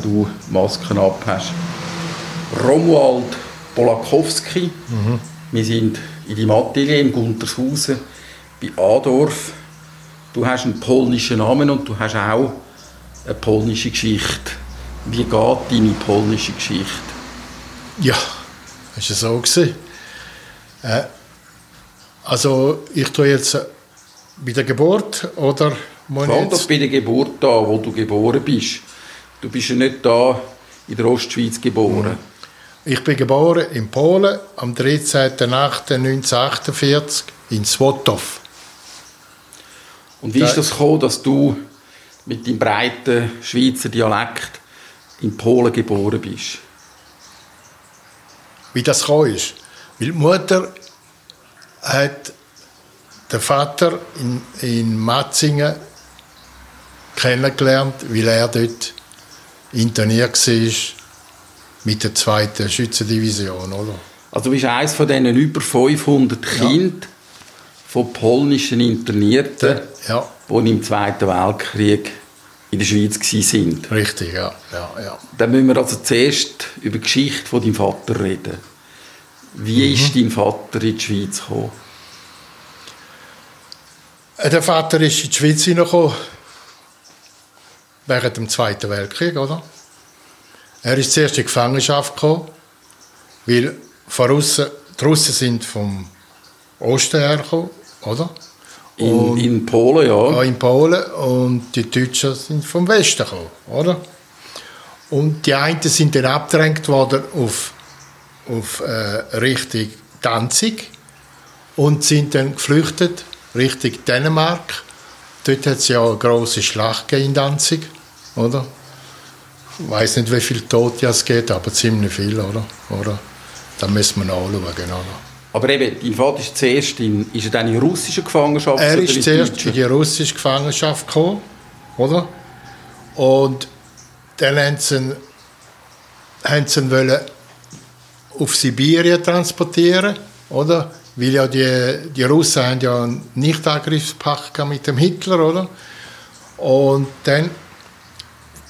du Masken ab hast. Romuald Polakowski. Mhm. Wir sind in deinem Atelier in Guntershausen bei Adorf. Du hast einen polnischen Namen und du hast auch eine polnische Geschichte. Wie geht deine polnische Geschichte? Ja, ist es so gewesen. Äh, also ich tue jetzt äh, bei der Geburt oder Fang doch bei der Geburt an, wo du geboren bist. Du bist ja nicht da in der Ostschweiz geboren. Ich bin geboren in Polen am 13.08.1948 in Swatow. Und wie ist das gekommen, dass du mit deinem breiten Schweizer Dialekt in Polen geboren bist? Wie das gekommen ist? Weil die Mutter hat den Vater in, in Matzingen kennengelernt, weil er dort interniert war mit der zweiten Schützendivision. Oder? Also du bist eines von diesen über 500 ja. Kindern von polnischen Internierten, ja. die im Zweiten Weltkrieg in der Schweiz waren. Richtig, ja. ja, ja. Dann müssen wir also zuerst über die Geschichte von deinem Vater reden. Wie mhm. ist dein Vater in die Schweiz gekommen? Äh, der Vater ist in die Schweiz hineingekommen während dem Zweiten Weltkrieg, oder? Er ist zuerst in die Gefangenschaft gekommen, weil von Russen, die Russen sind vom Osten hergekommen, oder? In, in, Polen, ja. Ja, in Polen. Und die Deutschen sind vom Westen gekommen, oder? Und die einen sind dann abgedrängt worden auf, auf äh, Richtung Danzig und sind dann geflüchtet Richtung Dänemark. Dort hat es ja eine große Schlacht in Danzig, oder? Ich weiß nicht, wie viele Tote es geht, aber ziemlich viel, oder? oder? Da müssen wir anschauen, oder? Aber eben, dein Vater ist zuerst in, ist er dann in russischer Gefangenschaft? Er ist zuerst in die russische Gefangenschaft gekommen, oder? Und dann haben sie ihn, haben sie ihn wollen auf Sibirien transportieren, oder? Weil ja die, die Russen haben ja einen Nichtangriffspakt mit dem Hitler, oder? Und dann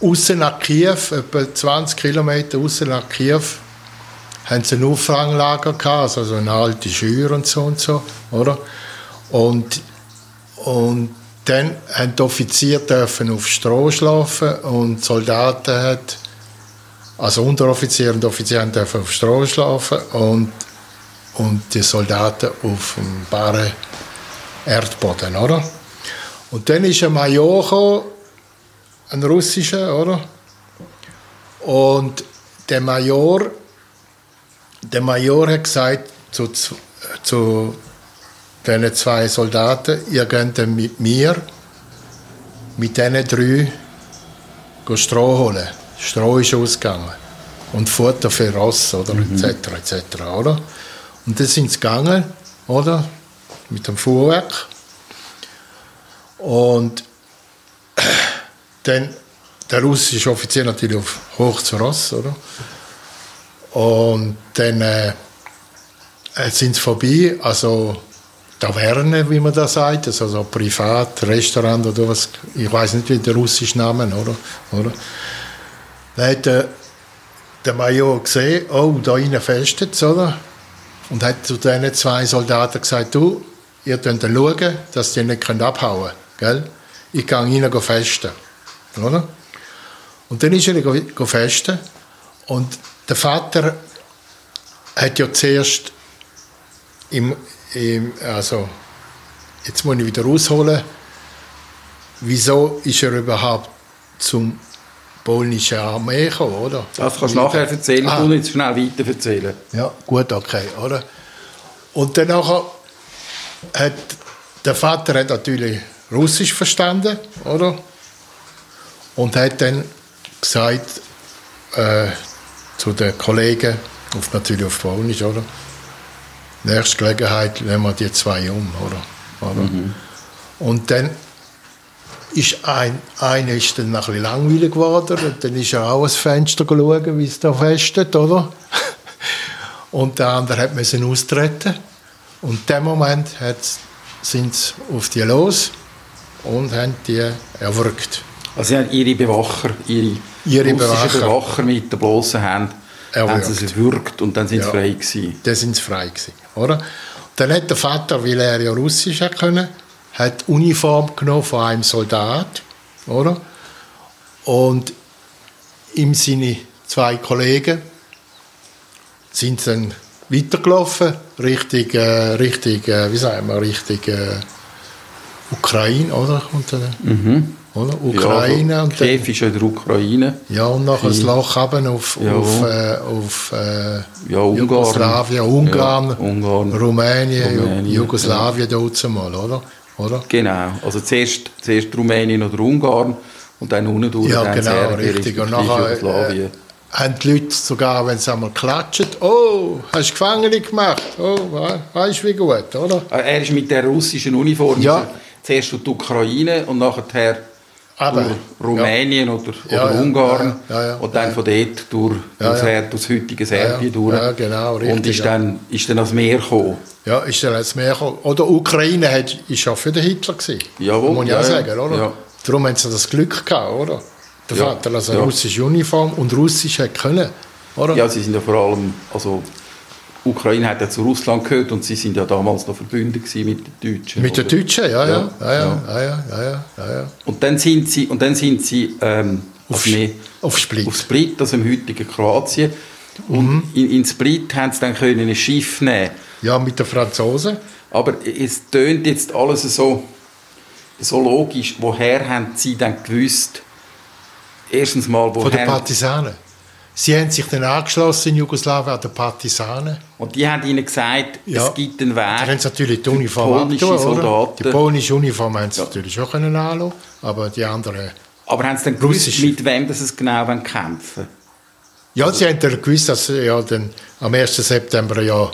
außen nach Kiew, etwa 20 Kilometer außen nach Kiew, haben sie ein Auffanglager gehabt, also eine alte Schür und so und so, oder? Und, und dann haben die Offiziere dürfen auf Stroh schlafen und die Soldaten hat, also Unteroffiziere und Offiziere dürfen auf Stroh schlafen und und die Soldaten auf dem baren Erdboden, oder? Und dann ist ein Major gekommen, ein russischer, oder? Und der Major, der Major hat gesagt zu, zu diesen zwei Soldaten, ihr geht mit mir, mit diesen drei Stroh holen. Stroh ist ausgegangen. Und Futter für Ross, oder? Mhm. Etc. etc. Oder? Und dann sind sie gegangen, oder? Mit dem Fuhrwerk. Und dann der russische Offizier natürlich auf hoch zu Ross, oder? Und dann äh, sind sie vorbei, also Taverne, wie man das sagt, also so Privat, Restaurant oder was, ich weiß nicht, wie der russische Name, oder? oder? Dann hat der, der Major gesehen, oh, da innen festet es, oder? und hat zu diesen zwei Soldaten gesagt, du, ihr könnt schauen, dass die nicht abhauen können. Ich gehe ihnen festen. Oder? Und dann ist er festen und der Vater hat ja zuerst im, im, also jetzt muss ich wieder rausholen, wieso ist er überhaupt zum polnische Armee gekommen, oder? Das kannst du nachher erzählen, ah. und jetzt schnell weiter erzählen. Ja, gut, okay, oder? Und dann hat der Vater hat natürlich Russisch verstanden, oder? Und hat dann gesagt äh, zu den Kollegen, auf, natürlich auf Polnisch, oder? Nächste Gelegenheit nehmen wir die zwei um, oder? oder? Mhm. Und dann ist ein, einer ist dann ein bisschen langweilig geworden und dann ist er auch ans Fenster schauen, wie es da festet, oder? Und der andere hat müssen austreten. Und in dem Moment sind sie auf die los und haben die erwürgt. Also sie haben ihre Bewacher, ihre, Ihre Bewacher. Bewacher mit der bloßen Hand, haben Erwürgt. sie es gewürgt und dann sind sie Ja. frei gewesen. Da sind sie frei gewesen, oder? Dann hat der Vater, weil er ja Russisch können, hat die Uniform genommen von einem Soldat, oder? Und ihm seine zwei Kollegen sind dann weitergelaufen, Richtung, äh, Richtung äh, wie sagen wir, Richtung äh, Ukraine, oder? Und dann, oder? Ukraine ja, und Kiew ist ja in der Ukraine. ja, und nachher das Loch runter auf, Ja. auf, äh, auf äh, Ja, Ungarn. Jugoslawien, Ungarn, Ja, Ungarn. Rumänien, Rumänien, Jugoslawien dazu mal, oder? oder? Genau. Also zuerst, zuerst Rumänien oder Ungarn und dann unten durch Ja, genau, Serbien, richtig. Und nachher Jugoslawien. äh, haben die Leute sogar, wenn sie einmal klatschen, oh, hast du Gefangene gemacht? Oh, we- weißt du, wie gut, oder? Ah, Er ist mit der russischen Uniform Ja. er zuerst die Ukraine und nachher Durch Rumänien oder, Ja, oder ja, Ungarn ja, und dann von dort durch, durch. Ser- durch das heutige Serbien Ja, durch. genau, Und richtig, ist ja. dann, ist dann ans Meer gekommen. Ja, ist dann jetzt mehr gekommen. Oder Ukraine hat, ist ja für den Hitler gewesen. Jawohl, Muss ich ja, auch sagen, oder? Darum haben sie das Glück gehabt, oder? Der Vater also eine russische Uniform und Russisch hat können, oder? Ja, sie sind ja vor allem, also Ukraine hat ja zu Russland gehört und sie sind ja damals noch verbündet mit den Deutschen. Mit den? Deutschen, ja, ja, Ja, ja, ja, ja. ja, ja, ja, ja, ja, ja. Und dann sind sie, und dann sind sie ähm, Auf, auf, mehr, auf Split. auf Split, also im heutigen Kroatien. Und Mhm. in, in Split haben sie dann können ein Schiff nehmen Ja, mit den Franzosen. Aber es tönt jetzt alles so, so logisch. Woher haben sie dann gewusst? Erstens mal, Von den woher... Partisanen. Sie haben sich dann angeschlossen in Jugoslawien an den Partisanen. Und die haben ihnen gesagt, Ja. es gibt einen Da haben Weg. sie natürlich die Uniform polnische? Soldaten. Die polnische Uniform haben sie Ja. natürlich auch können anlassen, aber die anderen... Aber haben sie dann gewusst, mit wem das es genau wollen kämpfen Ja, sie haben dann gewusst, dass ja dann am 1. September ja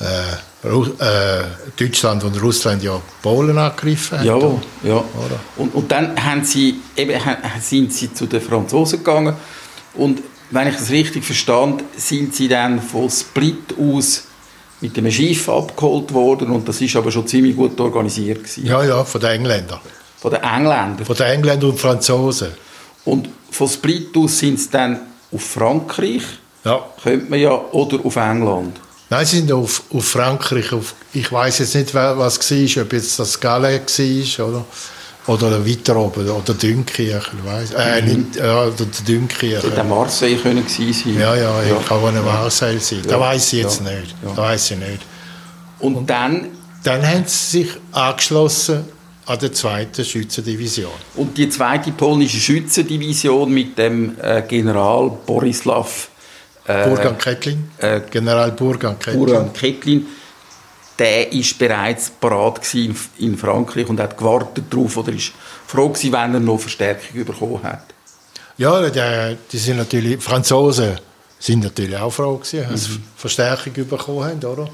äh, äh, Deutschland und Russland ja Polen angegriffen haben. Jawohl, ja. Oder? Und, und dann haben sie, eben, sind sie zu den Franzosen gegangen und wenn ich das richtig verstand, sind sie dann von Split aus mit dem Schiff abgeholt worden und das ist aber schon ziemlich gut organisiert gewesen. Ja, ja, von den Engländern. von den Engländern. Von den Engländern und Franzosen. Und von Split aus sind sie dann auf Frankreich, Ja. könnte man ja, oder auf England. Nein, sie sind auf, auf Frankreich. Auf, ich weiß jetzt nicht, was war, ob jetzt das Galles war oder, oder weiter oben, oder Dünkirch, ich weiss. Äh, nicht, ja, oder Dünkirch. Hätte Marseille können sein. Ja, ja, ja. kann auch eine Marseille sein. Ja, weiß ich jetzt ja, nicht. ja. Da weiß ich nicht. Und dann, Dann haben sie sich angeschlossen an der zweiten Schützendivision. und die zweite polnische Schützendivision mit dem äh, General Borislav äh, Burgan Kettlin, äh, General Burgan Kettlin. Buran Ketlin, der ist bereits parat in, in Frankreich und hat gewartet darauf oder ist froh gewesen, wenn er noch Verstärkung bekommen hat. Ja, die, die sind natürlich, Franzosen sind natürlich auch froh gewesen, dass sie Verstärkung bekommen haben, oder?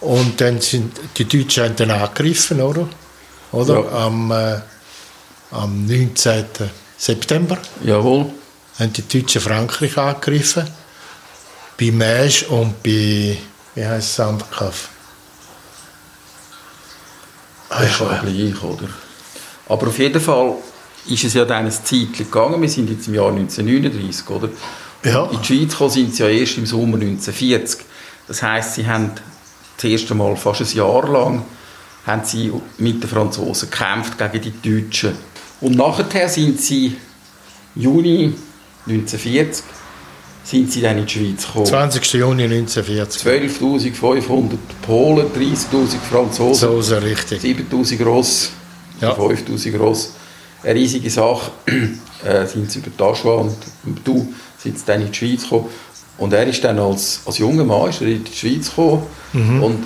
Und dann sind die Deutschen haben dann angegriffen, oder? Oder? Ja. Am, äh, am 19. September Jawohl. haben die Deutschen Frankreich angegriffen. Bei Mesch und bei, wie heißt es, Sandkaff? Ah, Das ist ja gleich, oder? Aber auf jeden Fall ist es ja dann ein Zeit gegangen. Wir sind jetzt im Jahr 1939, oder? Ja. In die Schweiz gekommen sind sie ja erst im Sommer 1940. Das heisst, sie haben das erste Mal fast ein Jahr lang haben sie mit den Franzosen gekämpft gegen die Deutschen. Und nachher sind sie Juni 1940 sind sie dann in die Schweiz gekommen. 20. Juni 1940. 12.500 Polen, 30.000 Franzosen, So ist er richtig. 7000 Ross, Ja. 5000 Ross. Eine riesige Sache. äh, sind sie über die Aschwa und du sind sie dann in die Schweiz gekommen. Und er ist dann als, als junger Mann ist er in die Schweiz gekommen. Und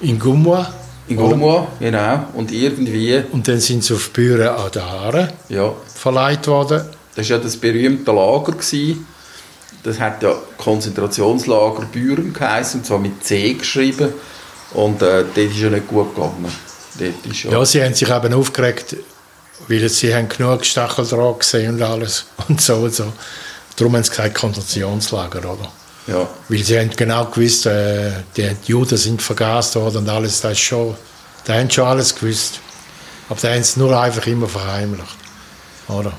In Gummois. in Gomua, genau. Und irgendwie, Und dann sind sie auf Bühne an der Haare ja, verleiht worden. das war ja das berühmte Lager. Gewesen. Das hat ja Konzentrationslager Büren geheißen, und zwar mit C geschrieben. Und äh, dort ist ja nicht gut gegangen. Ja, Ja, sie haben sich eben aufgeregt, weil sie haben genug Stacheldraht gesehen und alles und so und so. Darum haben sie gesagt Konzentrationslager, oder? ja. Weil sie haben genau gewusst, äh, die Juden sind vergast worden und alles, das ist schon, da haben schon alles gewusst. Aber da haben sie nur einfach immer verheimlicht, oder?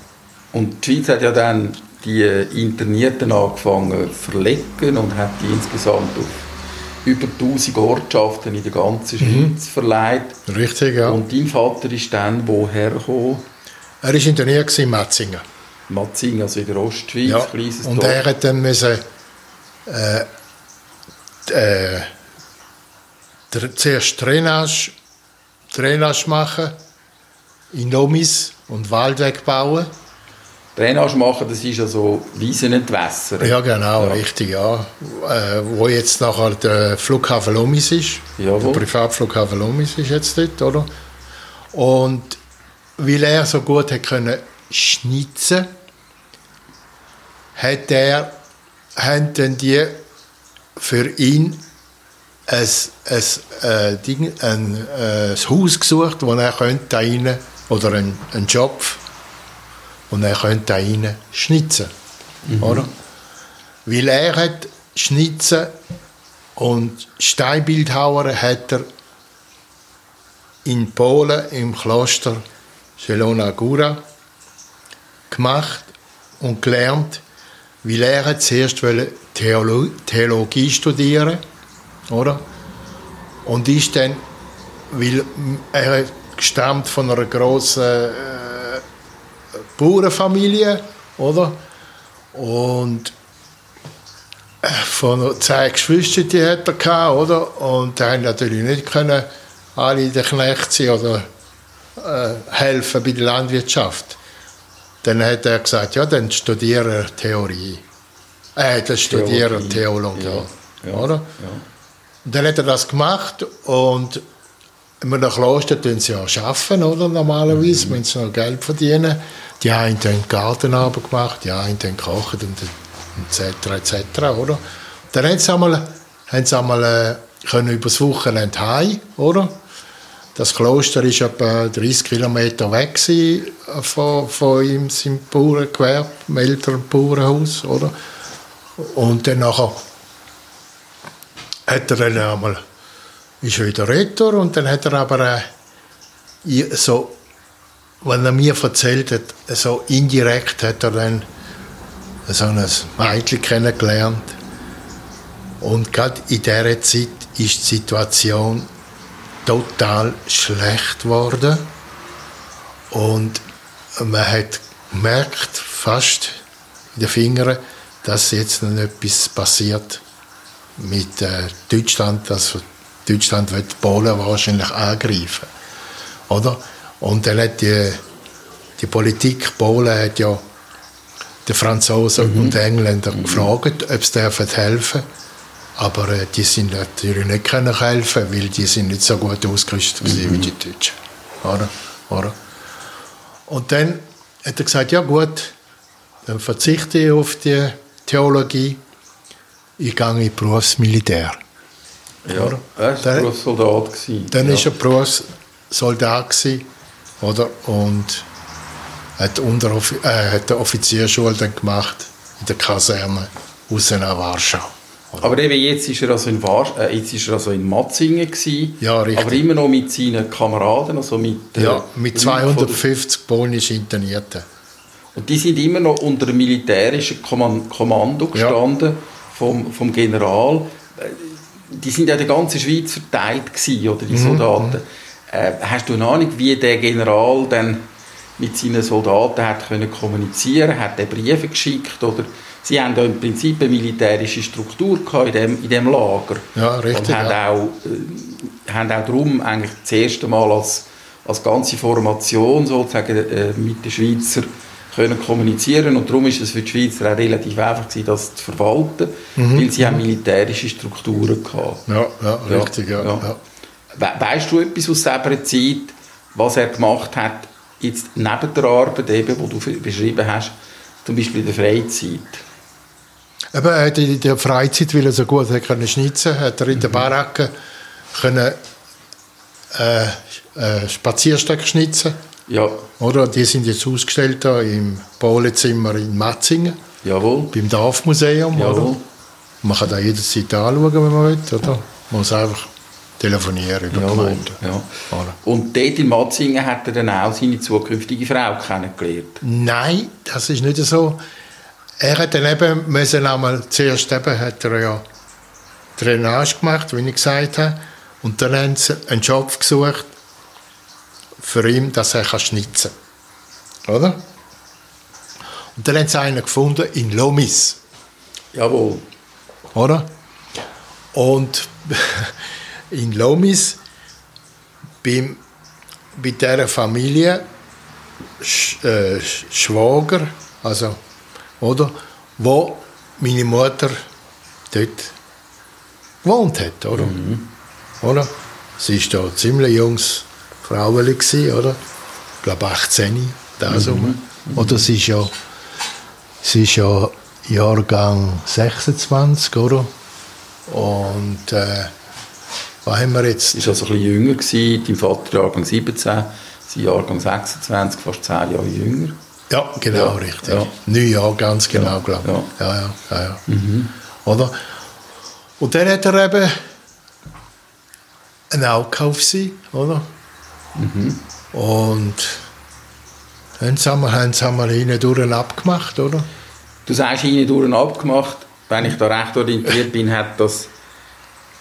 Und die Schweiz hat ja dann die Internierten angefangen zu verlegen und hat die insgesamt auf über 1000 Ortschaften in der ganzen Mhm. Schweiz verleiht. Richtig, ja. Und dein Vater ist dann woher gekommen? er war interniert in Matzingen. Matzing, also in der Ostschweiz, Ja. kleines Und Dorf. er hat dann müssen, äh, äh, zuerst Drainage, Drainage machen, in Lomis und Waldweg bauen. Drainage machen, das ist also Wiesen entwässern. Ja, genau, Ja. richtig, ja. Äh, wo jetzt nachher der Flughafen Lomis ist. Jawohl. Der Privatflughafen Lomis ist jetzt dort, oder? Und weil er so gut hat können schnitzen, hat er, haben dann die für ihn ein, ein, äh, Ding, ein, äh, ein Haus gesucht, wo er könnte da rein, oder einen, einen Job, wo er könnte da rein schnitzen, oder? Weil er hat schnitzen und Steinbildhauer hat er in Polen im Kloster Zielona Góra gemacht und gelernt, weil er zuerst Theolo Theologie studieren, oder? Und ist dann, weil er stammt von einer großen äh, Bauernfamilie, oder? Und äh, von zehn Geschwistern die hat er gehabt, oder? Und die haben natürlich nicht können alle der Knecht sein oder äh, helfen bei der Landwirtschaft. Dann hat er gesagt, ja, dann studiere er Theorie. Äh, dann studiere er Theologie. Ja, ja, oder? ja. Und dann hat er das gemacht und in einem Kloster tun sie ja arbeiten, oder? Normalerweise, wenn sie noch Geld verdienen. Die einen haben den Gartenarbeit gemacht, die einen haben gekocht und etc. etc. Oder? Dann haben sie einmal, haben sie einmal äh, können übers Wochenende heim, oder? Das Kloster war etwa 30 Kilometer weg gewesen von, von ihm, seinem Bauerngewerbe, dem älteren Bauernhaus, oder? Und dann nachher hat er dann einmal, ist er wieder retour und dann hat er aber äh, so, wenn er mir erzählt hat, so indirekt hat er dann so ein Mädchen kennengelernt. Und gerade in dieser Zeit ist die Situation total schlecht geworden. Und man hat gemerkt, fast in den Fingern, dass jetzt noch etwas passiert mit äh, Deutschland. Also Deutschland wird Polen wahrscheinlich angreifen. Oder? Und dann hat die, die Politik Polen hat ja die Franzosen und die Engländer gefragt, ob sie dürfen helfen aber äh, die sind natürlich nicht können helfen, weil die sind nicht so gut ausgerüstet gewesen wie die Deutschen. Oder? Oder? Und dann hat er gesagt, ja gut, dann verzichte ich auf die Theologie, ich gehe in die Berufsmilitär. Ja, Oder? er war Dann- Berufssoldat. Dann ja. war er Berufssoldat, gewesen, oder? Und hat, Unteroffi äh, hat eine Offizierschule dann gemacht in der Kaserne außen nach Warschau. Aber eben jetzt ist er also in, War äh, jetzt ist er also in Matzingen gewesen, Ja, richtig. aber immer noch mit seinen Kameraden, also mit, äh, Ja, mit Leuten von der- 250 polnischen Internierten. Und die sind immer noch unter dem militärischen Komman- Kommando Ja. gestanden vom, vom General. Äh, Die sind ja in der ganzen Schweiz verteilt gewesen, oder Mhm, die Soldaten. Äh, hast du eine Ahnung, wie der General dann mit seinen Soldaten hat können kommunizieren? Hat er Briefe geschickt oder Sie haben ja im Prinzip eine militärische Struktur gehabt in dem, in dem Lager. Ja, richtig, Und haben, ja. auch, äh, haben auch darum eigentlich das erste Mal als, als ganze Formation sozusagen äh, mit den Schweizer können kommunizieren und darum ist es für die Schweizer auch relativ einfach gewesen, das zu verwalten, Mhm. weil sie haben militärische Strukturen gehabt. Ja, ja, Ja, richtig, ja. ja. ja. We weißt du etwas aus dieser Zeit, was er gemacht hat, jetzt neben der Arbeit, eben, die du beschrieben hast, zum Beispiel in der Freizeit? Eben, er hat in der Freizeit, weil er so gut hat können schnitzen hat er in der Baracke können, äh, äh, Spazierstöcke schnitzen. Ja, Oder? Die sind jetzt ausgestellt da im Polenzimmer in Matzingen, jawohl. beim Dorfmuseum. Jawohl. Oder? Man kann da jederzeit anschauen, wenn man will. Oder? Man muss einfach telefonieren über Jawohl, Gemeinde. ja. Und dort in Matzingen hat er dann auch seine zukünftige Frau kennengelernt. Nein, das ist nicht so. Er hat dann eben müssen einmal, zuerst eben hat er ja Drainage gemacht, wie ich gesagt habe, und dann haben sie einen Job gesucht für ihn, dass er kann schnitzen kann. Oder? Und dann haben sie einen gefunden in Lomis. Jawohl. Oder? Und in Lomis, beim, bei dieser Familie, Sch, äh, Schwager, also, oder? Wo meine Mutter dort gewohnt hat, oder? oder? Sie war da ein ziemlich junges Fraueli, oder? Ich glaube 18, da mhm. Oder sie ist ja, sie ist ja Jahrgang 26, oder? Und äh, was haben wir jetzt? Ist also ein bisschen jünger gewesen, dein Vater Jahrgang 17, sein Jahrgang 26, fast 10 Jahre jünger. Ja, genau, Ja, richtig. ja. Neun Jahre, ganz genau, Ja, glaube ich. ja. Ja, ja, ja. ja. Oder? Und dann hat er eben ein Auge auf sie, oder? Und dann haben wir, haben hinten durch abgemacht, oder? Du sagst ihnen durch und abgemacht, wenn ich da recht orientiert bin, hat das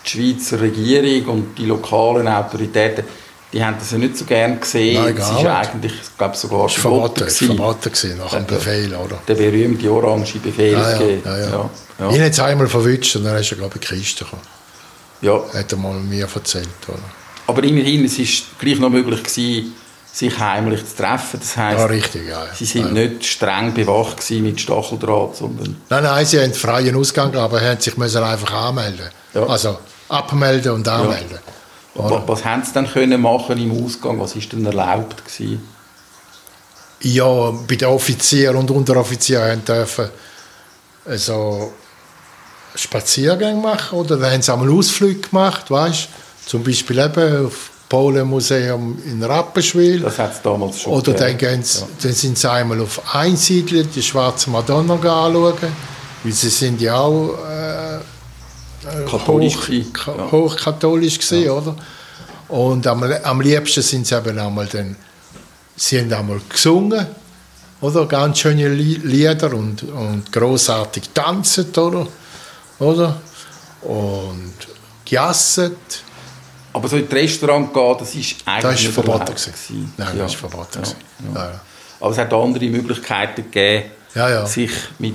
die Schweizer Regierung und die lokalen Autoritäten, die haben das ja nicht so gern gesehen. Nein, gar ist nicht. eigentlich, ich glaube sogar war verboten, gewesen. verboten gewesen, nach dem ja. Befehl, oder? Der berühmte orange Befehl Ja, ja, ja, ja. Ja. Ihn hat es einmal verwünscht und dann ist er, glaube ich, in die Kiste gekommen. Ja. Hat er mal mir erzählt, oder? Aber immerhin, es ist gleich noch möglich gewesen, sich heimlich zu treffen. Das heisst, Ja, richtig, ja. ja. sie sind nicht streng bewacht gewesen mit Stacheldraht, sondern Nein, nein, sie haben freien Ausgang, aber haben sich müssen einfach anmelden. Ja. Also abmelden und anmelden. wa- was haben sie dann können machen im Ausgang? Was ist denn erlaubt gewesen? Ja, bei den Offizieren und Unteroffizieren dürfen so Spaziergänge machen oder dann haben sie einmal Ausflüge gemacht, weißt Zum Beispiel eben auf Polenmuseum in Rapperswil. Das hat es damals schon Oder dann, gehen sie, dann sind sie einmal auf Einsiedler, die schwarze Madonna anschauen, weil sie sind ja auch äh, Katholisch hoch, ja. hochkatholisch gewesen, oder? Und am, am liebsten sind sie eben einmal dann, sie haben einmal gesungen, oder? Ganz schöne Li- Lieder und, und grossartig tanzen, oder? oder? Und gejasset. Aber so in das Restaurant gehen, das ist eigentlich Das ist verboten gewesen. Nein, das ist verboten Ja, ja. Ja, ja. Aber es hat andere Möglichkeiten gegeben, Ja, ja. sich mit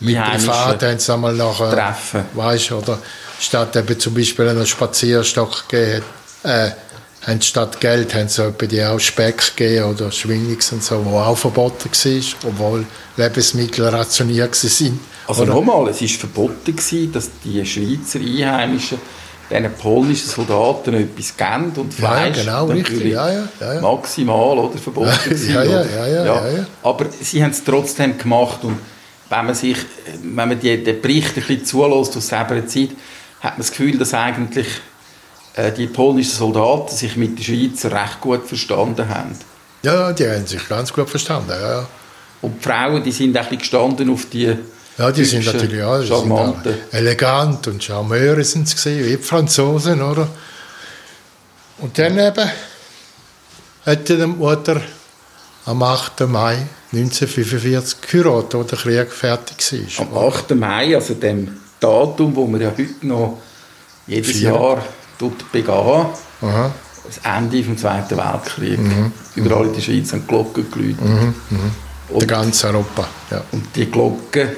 Mit Einheimischen Privat haben sie einmal nachher, treffen. weißt, oder statt eben zum Beispiel einen Spazierstock gegeben äh, haben statt Geld haben sie die auch Speck gegeben oder Schwingungs und so, wo auch verboten war, obwohl Lebensmittel rationiert waren. Also nochmal, es war verboten, gewesen, dass die Schweizer Einheimischen diesen polnischen Soldaten etwas geben und Ja, ja, Fleisch. genau, richtig. Ja, ja, ja, ja. Maximal oder, verboten Ja, gewesen, ja, ja, ja, ja, ja, ja. Aber sie haben es trotzdem gemacht und wenn man sich, wenn man die, den Bericht ein bisschen zulässt aus selber Zeit, hat man das Gefühl, dass eigentlich äh, die polnischen Soldaten sich mit den Schweizer recht gut verstanden haben. Ja, die haben sich ganz gut verstanden. Ja. Und die Frauen, die sind ein bisschen gestanden auf die Ja, die sind natürlich ja, die sind elegant und Charmeur sind sie gewesen, wie die Franzosen, oder? Und dann eben hat die Mutter am 8. Mai 1945 geheiratet, wo der Krieg fertig war. Am 8. Mai, also dem Datum, wo wir ja heute noch jedes Vier. Jahr tut begehen, Aha. das Ende des Zweiten Weltkriegs. Mhm. Überall in der Schweiz haben Glocken geläutet. Der Und, ganze Europa. Ja. und die Glocken,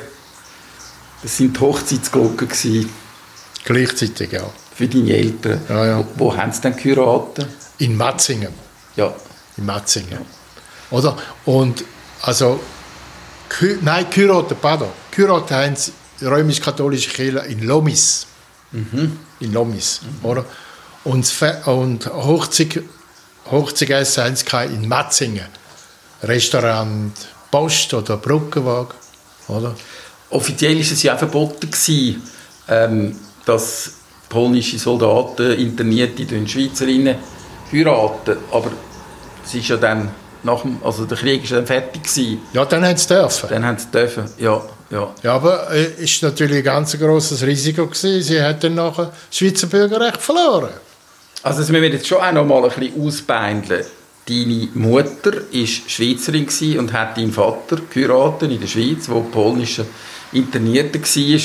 das sind die Hochzeitsglocken gewesen Gleichzeitig ja. für deine Eltern. Ja, ja. Wo, wo haben sie denn geheiratet? In Matzingen. Ja, In Matzingen. Oder? Und also, nein, geheiratet, pardon. Geheiratet haben die römisch-katholische Kirche in Lomis. In Lomis, oder? Und, und Hochzeit, Hochzeitessen haben sie in Matzingen. Restaurant Post oder Brückenwagen, oder? Offiziell war es ja auch verboten, gewesen, ähm, dass polnische Soldaten, Internierte Schweizerinnen heiraten. Aber es ist ja dann nach dem, also der Krieg ist dann fertig gewesen. Ja, dann haben sie dürfen. Dann haben sie dürfen, ja, ja. Ja, aber es ist natürlich ein ganz grosses Risiko gewesen. Sie hat dann nachher das Schweizer Bürgerrecht verloren. Also das müssen wir jetzt schon auch noch mal ein bisschen ausbeindeln. Deine Mutter war Schweizerin und hat deinen Vater geheiratet in der Schweiz, wo polnischer Internierter war.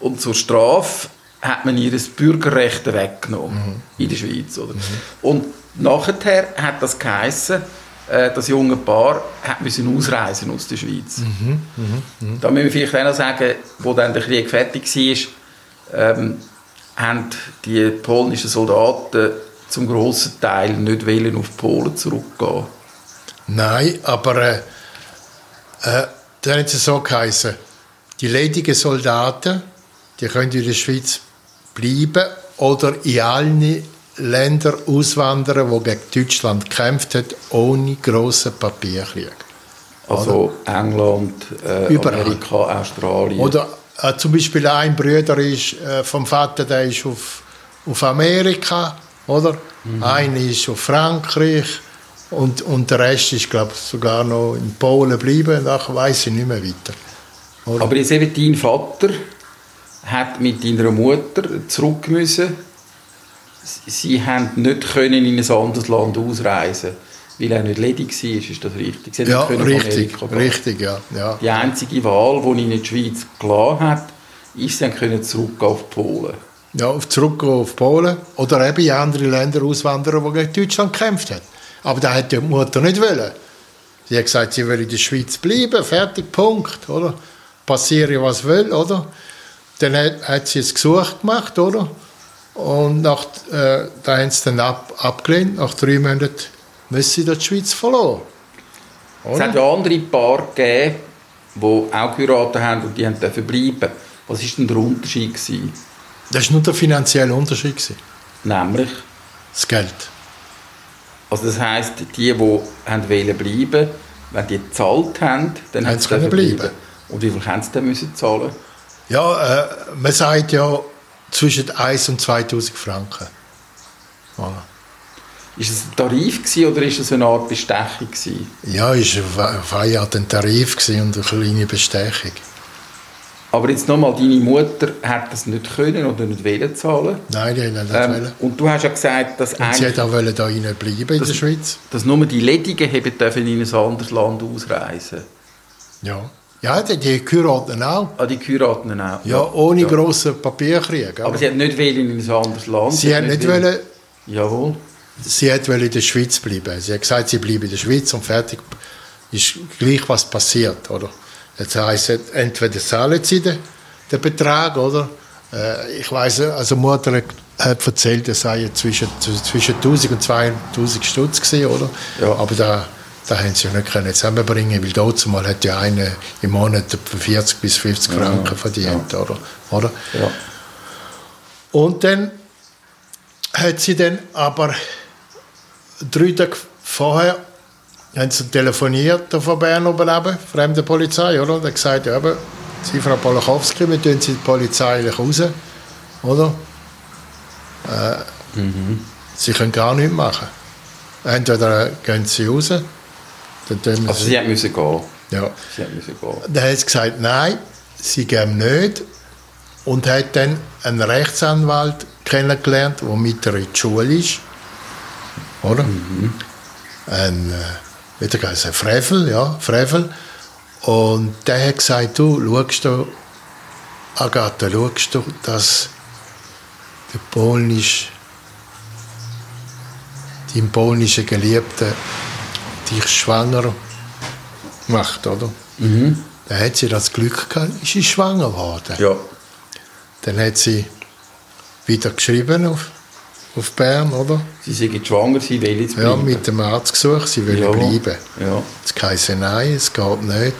Und zur Strafe hat man ihr das Bürgerrecht weggenommen mhm. in der Schweiz. Oder? Mhm. Und nachher hat das geheissen, äh, das junge Paar hat müssen ausreisen aus der Schweiz. Mhm. Mhm. Mhm. Da müssen wir vielleicht auch noch sagen, wo dann der Krieg fertig war, ähm, haben die polnischen Soldaten zum grossen Teil nicht wollen auf Polen zurückgehen. Nein, aber äh, äh, dann hat es so geheißen, die ledigen Soldaten, die können in der Schweiz bleiben oder in allen Ländern auswandern, die gegen Deutschland gekämpft haben, ohne grossen Papierkrieg. Also oder? England, äh, Amerika, Australien. Oder äh, zum Beispiel ein Bruder ist äh, vom Vater, der ist auf, auf Amerika, oder? Mhm. Einer ist auf Frankreich und, und der Rest ist, glaube ich, sogar noch in Polen geblieben. Nachher weiß ich nicht mehr weiter. Oder? Aber jetzt eben dein Vater hat mit deiner Mutter zurück müssen. Sie haben nicht können in ein anderes Land ausreisen weil er nicht ledig war, ist das richtig? Sie ja, richtig, richtig, ja, ja. Die einzige Wahl, die ihn in die Schweiz gelassen hat, ist, sie können zurück auf Polen. Ja, zurück auf Polen oder eben in andere Länder auswandern, die gegen Deutschland gekämpft haben. Aber da hat die Mutter nicht wollen. Sie hat gesagt, sie will in der Schweiz bleiben, fertig, Punkt, oder? Passiere was will, oder? Dann hat, hat sie es Gesuch gemacht, oder? Und nach, äh, da haben sie dann ab, abgelehnt. Nach drei Monaten müssen sie die Schweiz verloren. Oder? Es hat ja andere Paare gegeben, die auch geheiratet haben und die dürfen bleiben. Was war denn der Unterschied? Gewesen? Das war nur der finanzielle Unterschied. Gewesen. Nämlich? Das Geld. Also das heisst, die, die wollen bleiben wenn die gezahlt haben, dann haben sie bleiben. bleiben. Und wie viel haben sie dann müssen zahlen Ja, äh, man sagt ja zwischen 1 und 2000 Franken. Voilà. Ist es ein Tarif gewesen, oder ist es eine Art Bestechung? Gewesen? Ja, es war ein Tarif und eine kleine Bestechung. Aber jetzt nochmal, deine Mutter hat das nicht können oder nicht wollen zahlen? Nein, die haben nicht ähm, wollen. Und du hast ja gesagt, dass und sie hat auch wollen da bleiben in dass, der Schweiz. Dass nur die Ledigen haben dürfen in ein anderes Land ausreisen Ja. Ja, die, heiraten auch. Ah, die heiraten auch? Ja, ohne ja. grossen Papierkrieg. Aber, aber sie hat nicht wollen in ein anderes Land? Sie, sie hat nicht wollen... Jawohl. Sie hat in der Schweiz bleiben. Sie hat gesagt, sie bleibt in der Schweiz und fertig ist gleich, was passiert, oder? Jetzt heisst entweder zahlen sie den, den Betrag, oder? Äh, ich weiss, also Mutter hat erzählt, es sei zwischen, zwischen 1000 und 2000 Stutz gewesen, oder? Ja. Aber da, da haben sie ja nicht können zusammenbringen, weil dort mal hat ja einer im Monat 40 bis 50 ja. Franken verdient, ja. oder? oder? Ja. Und dann hat sie dann aber drei Tage vorher haben sie telefoniert von Bern oben eben, fremde Polizei, oder? Und hat gesagt, ja, eben, Sie, Frau Polachowski, wir tun Sie polizeilich raus, oder? Äh, mhm. Sie können gar nichts machen. Entweder gehen Sie raus, dann Also Sie müssen gehen? Ja. Sie müssen gehen. Dann hat sie gesagt, nein, Sie gehen nicht und hat dann einen Rechtsanwalt kennengelernt, der mit ihr in die Schule ist, oder? Mhm. Ein, äh, wieder ein Frevel, ja, Frevel. Und der hat gesagt, du, schaust du, Agatha, schaust du, dass der polnisch, dein polnischer Geliebter dich schwanger macht, oder? Mhm. Dann hat sie das Glück gehabt, ist sie schwanger geworden. Ja. Dann hat sie wieder geschrieben auf auf Bern, oder? Sie sind schwanger, sie wollen jetzt bleiben. Ja, mit dem Arzt gesucht, sie wollen ja. bleiben. Ja. Jetzt heisst nein, es geht nicht,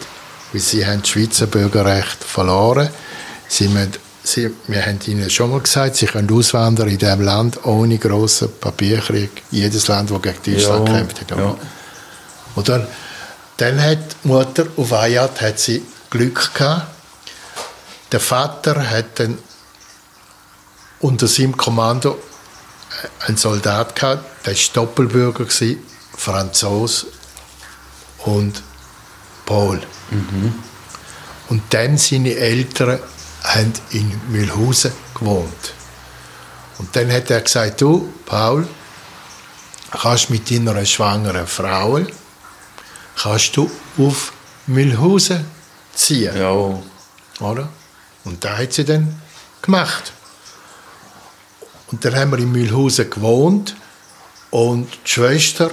weil sie haben das Schweizer Bürgerrecht verloren. Sie müssen, sie, wir haben ihnen schon mal gesagt, sie können auswandern in diesem Land ohne grossen Papierkrieg. Jedes Land, das gegen Deutschland ja. kämpft. Ja. Und dann, hat die Mutter auf Ayat hat sie Glück gehabt. Der Vater hat dann unter seinem Kommando ein Soldat gehabt, der war Doppelbürger, Franzose und Pol. Mhm. Und dann seine Eltern haben in Mühlhausen gewohnt. Und dann hat er gesagt, du, Paul, kannst mit deiner schwangeren Frau, kannst du auf Mühlhausen ziehen. Ja. Oder? Und da hat sie dann gemacht. Und dann haben wir in Mühlhausen gewohnt und die Schwester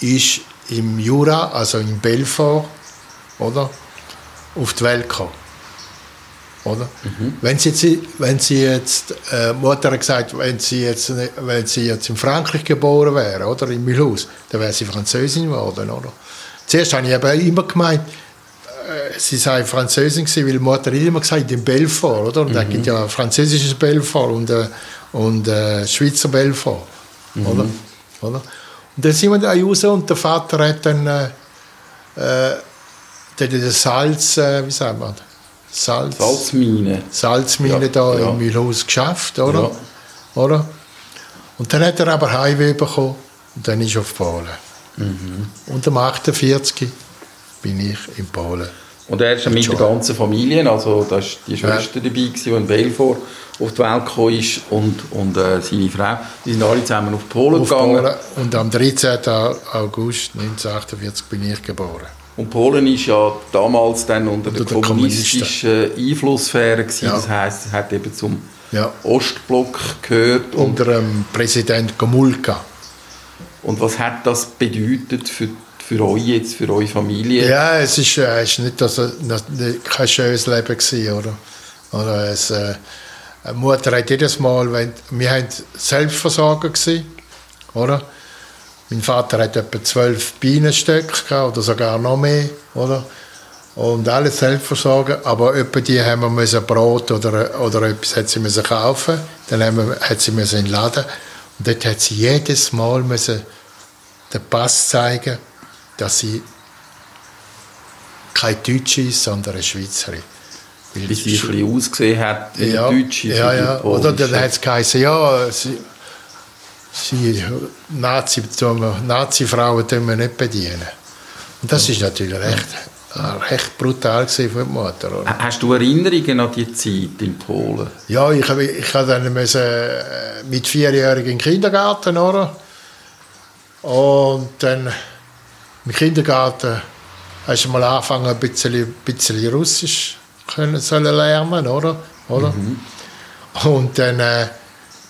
ist im Jura, also in Belfort, oder, auf die Welt gekommen. Oder? Wenn sie jetzt, wenn sie jetzt äh, Mutter hat gesagt, wenn sie jetzt, wenn sie jetzt in Frankreich geboren wäre, oder in Mulhouse, dann wäre sie Französin geworden, oder? Zuerst habe ich aber immer gemeint, äh, sie sei Französin gewesen, weil Mutter immer gesagt, in Belfort, oder? Und da gibt ja französisches Belfort und, äh, und äh, Schweizer Belfort, oder? oder? Und dann sind wir da raus und der Vater hat dann äh, äh, der das Salz, äh, wie sagt man, Salz, Salzmine. Salzmine Ja, da ja. in Mühlhaus geschafft, oder? Ja. oder? Und dann hat er aber Heimweh bekommen und dann ist er auf Polen. Mhm. Und am 48 bin ich in Polen. Und er ist mit der ganzen Familie, also da ist die Schwester dabei, gewesen, die in Belfort auf die Welt gekommen ist und, und äh, seine Frau. Die sind alle zusammen auf Polen Auf gegangen. Polen. Und am 13. August 1948 bin ich geboren. Und Polen ist ja damals dann unter der Unter den kommunistischen Einflusssphäre. Ja. Das heisst, es hat eben zum Ja. Ostblock gehört. Unter dem Präsident Gomulka. Und was hat das bedeutet für, für euch jetzt, für eure Familie? Ja, es ist, äh, es ist nicht, dass das- kein schönes Leben gewesen, oder? oder es, äh, Mutter hat jedes Mal, wenn, wir haben Selbstversorger gewesen, oder? Mein Vater hat etwa zwölf Bienenstöcke oder sogar noch mehr, oder? Und alles Selbstversorger, aber etwa die haben wir Brot oder, oder etwas hat sie kaufen, dann haben wir, hat sie müssen in den Laden und dort hat sie jedes Mal müssen den Pass zeigen, dass sie kein Deutsche ist, sondern eine Schweizerin. Weil Wie sie ein bisschen ausgesehen hat, wie ja, eine Deutsche. ja, ja. Oder dann hat es geheißen, ja, sie, sie Nazi, Nazi-Frauen tun wir nicht bedienen. Und das ist natürlich recht, recht brutal für die Mutter. Oder? Hast du Erinnerungen an die Zeit in Polen? Ja, ich, ich habe dann müssen, äh, mit vierjährigen in den Kindergarten, oder? Und dann im Kindergarten hast du mal angefangen, ein bisschen, bisschen Russisch können sollen lernen, oder? oder? Und dann äh,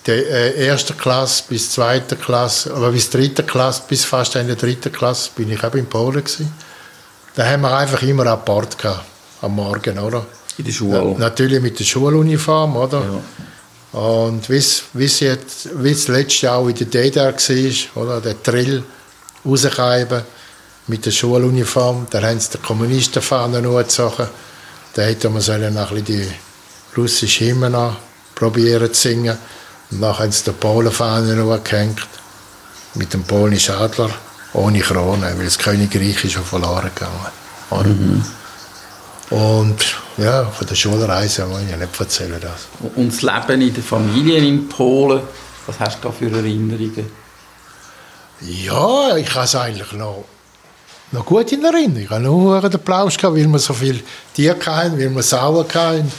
der äh, erste Klasse bis zweite Klasse, aber bis dritte Klasse, bis fast in der dritten Klasse bin ich eben in Polen gewesen. Da haben wir einfach immer Apport gehabt, am Morgen, oder? In der Schule? Natürlich mit der Schuluniform, oder? Und wie es wie es jetzt, wie es letztes Jahr auch in der DDR war, oder? Der Drill rauskeiben mit der Schuluniform, da haben sie die Kommunistenfahnen angezogen. Da hätte man sollen ein bisschen die russische Hymne probieren zu singen. Und dann haben sie die Polenfahnen angehängt mit dem polnischen Adler ohne Krone, weil das Königreich ist schon verloren gegangen. Oder? Und ja, von der Schulreise muss ich ja nicht erzählen. Das. Und das Leben in der Familie in Polen, was hast du da für Erinnerungen? Ja, ich habe es eigentlich noch, noch gut in Erinnerung. Ich habe nur den Applaus gehabt, weil wir so viele Tiere hatten, weil wir Sauen hatten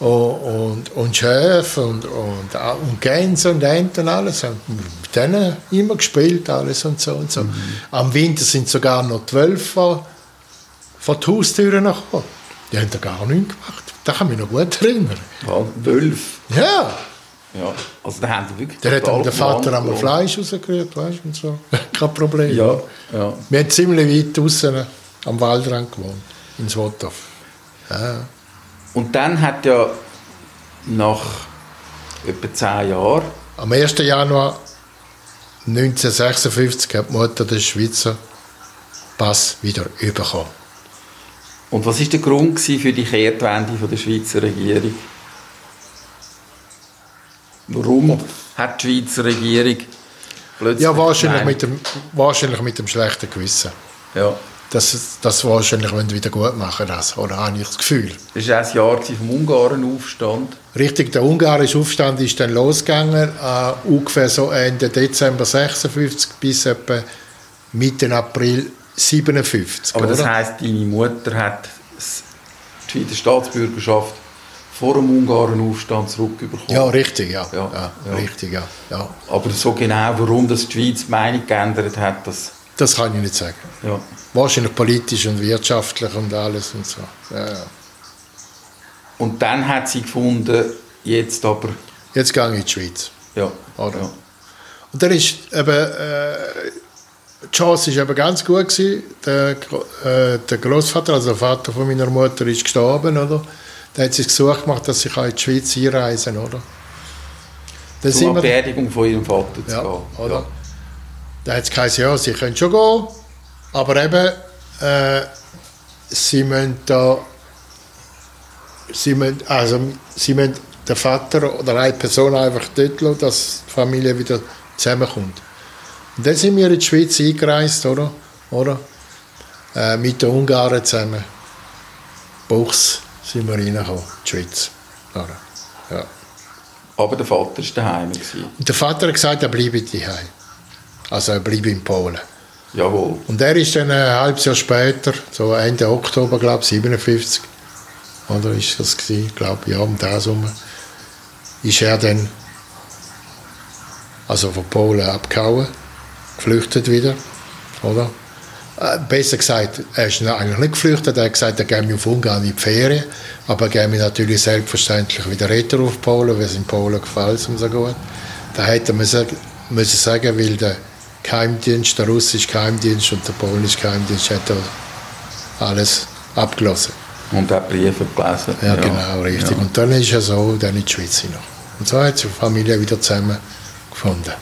und, und, und Schäfe und, und, und Gänse und Enten und alles. Und mit denen immer gespielt, alles und so und so. Am Winter sind sogar noch zwölf von, von den Haustüren gekommen. Die haben da gar nichts gemacht. Da kann ich mich noch gut erinnern. Ja, Wölf. Ja, Ja, also da haben sie wirklich der hat der Vater einmal. Fleisch rausgerührt, weißt du, und so. Kein Problem. Ja, ja. Wir haben ziemlich weit draußen am Waldrand gewohnt, in Swotov. Ja. Und dann hat ja nach etwa zehn Jahren Am 1. Januar 1956 hat die Mutter den Schweizer Pass wieder bekommen. Und was war der Grund für die Kehrtwende der Schweizer Regierung? Warum hat die Schweizer Regierung plötzlich... Ja, wahrscheinlich mit, dem, wahrscheinlich mit dem schlechten Gewissen. Ja, Das, das wahrscheinlich wollen wieder gut machen das, oder habe ich das Gefühl. das war das Jahr vom Ungarenaufstand. Richtig, der ungarische Aufstand ist dann losgegangen, äh, ungefähr so Ende Dezember 56 bis etwa Mitte April 57. Aber das oder? heisst, deine Mutter hat die Schweizer Staatsbürgerschaft vor dem Ungarenaufstand zurückbekommen. Ja, richtig, ja. Ja, ja, ja. Richtig, ja. ja. Aber so genau, warum das die Schweiz die Meinung geändert hat, das... Das kann ich nicht sagen. Ja. Wahrscheinlich politisch und wirtschaftlich und alles und so. Ja, ja. Und dann hat sie gefunden, jetzt aber... Jetzt gehe ich in die Schweiz. Ja, Oder? ja. Und dann ist eben, äh, die Chance war eben ganz gut. Gewesen. Der, äh, der Großvater, also der Vater von meiner Mutter, ist gestorben, oder? Da hat sich gesucht gemacht, dass ich in die Schweiz einreisen kann, oder? Dann Zur Beerdigung von ihrem Vater zu ja, gehen. oder? Da hat es geheißen, ja, sie können schon gehen, aber eben, äh, sie müssen da, sie müssen, also, sie müssen den Vater oder eine Person einfach dort lassen, dass die Familie wieder zusammenkommt. Und dann sind wir in die Schweiz eingereist, oder? oder? Äh, mit den Ungarn zusammen. Buchs sind wir reingekommen, in die Schweiz. Oder? Ja. Aber der Vater war daheim. Und der Vater hat gesagt, er bleibe daheim. Also er bleibe in Polen. Jawohl. Und er ist dann ein halbes Jahr später, so Ende Oktober, glaube ich, 57, oder ist das gewesen, glaube ja, um das herum, ist er dann, also von Polen abgehauen, geflüchtet wieder, oder? Äh, Besser gesagt, er ist eigentlich nicht geflüchtet, er hat gesagt, er gehe auf Ungarn in die Ferien, aber er gehe mich selbstverständlich wieder retour auf Polen, weil es in Polen gefällt ihm so gut. Da hätte man sagen, müssen sagen, weil der Geheimdienst, der russische Geheimdienst und der polnische Geheimdienst hat da alles abgelassen. Und auch Briefe gelesen. Ja, genau, richtig. Ja. Und dann ist er so dann in die Schweiz hinein. Und so hat sich die Familie wieder zusammengefunden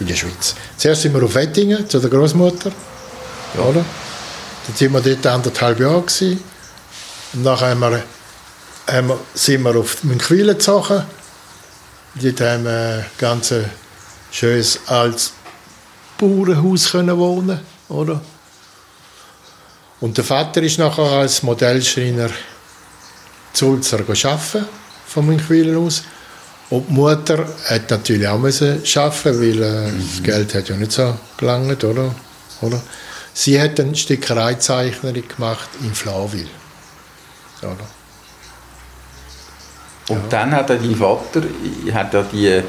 in der Schweiz. Zuerst sind wir auf Wettingen zu der Großmutter, oder? Dann sind wir dort anderthalb Jahre gewesen. Und nachher haben wir, haben wir, sind wir auf Münchwil gezogen. Dort haben wir ein ganz schönes altes Bauernhaus können wohnen, oder? Und der Vater ist nachher als Modellschreiner Zulzer arbeiten, von Münchwil aus. Und die Mutter hat natürlich auch müssen arbeiten, weil äh, das Geld hat ja nicht so gelangt, oder? oder? Sie hat eine Stickereizeichnerin gemacht in Flawil. Oder? Und dann hat er dein Vater hat ja die, äh,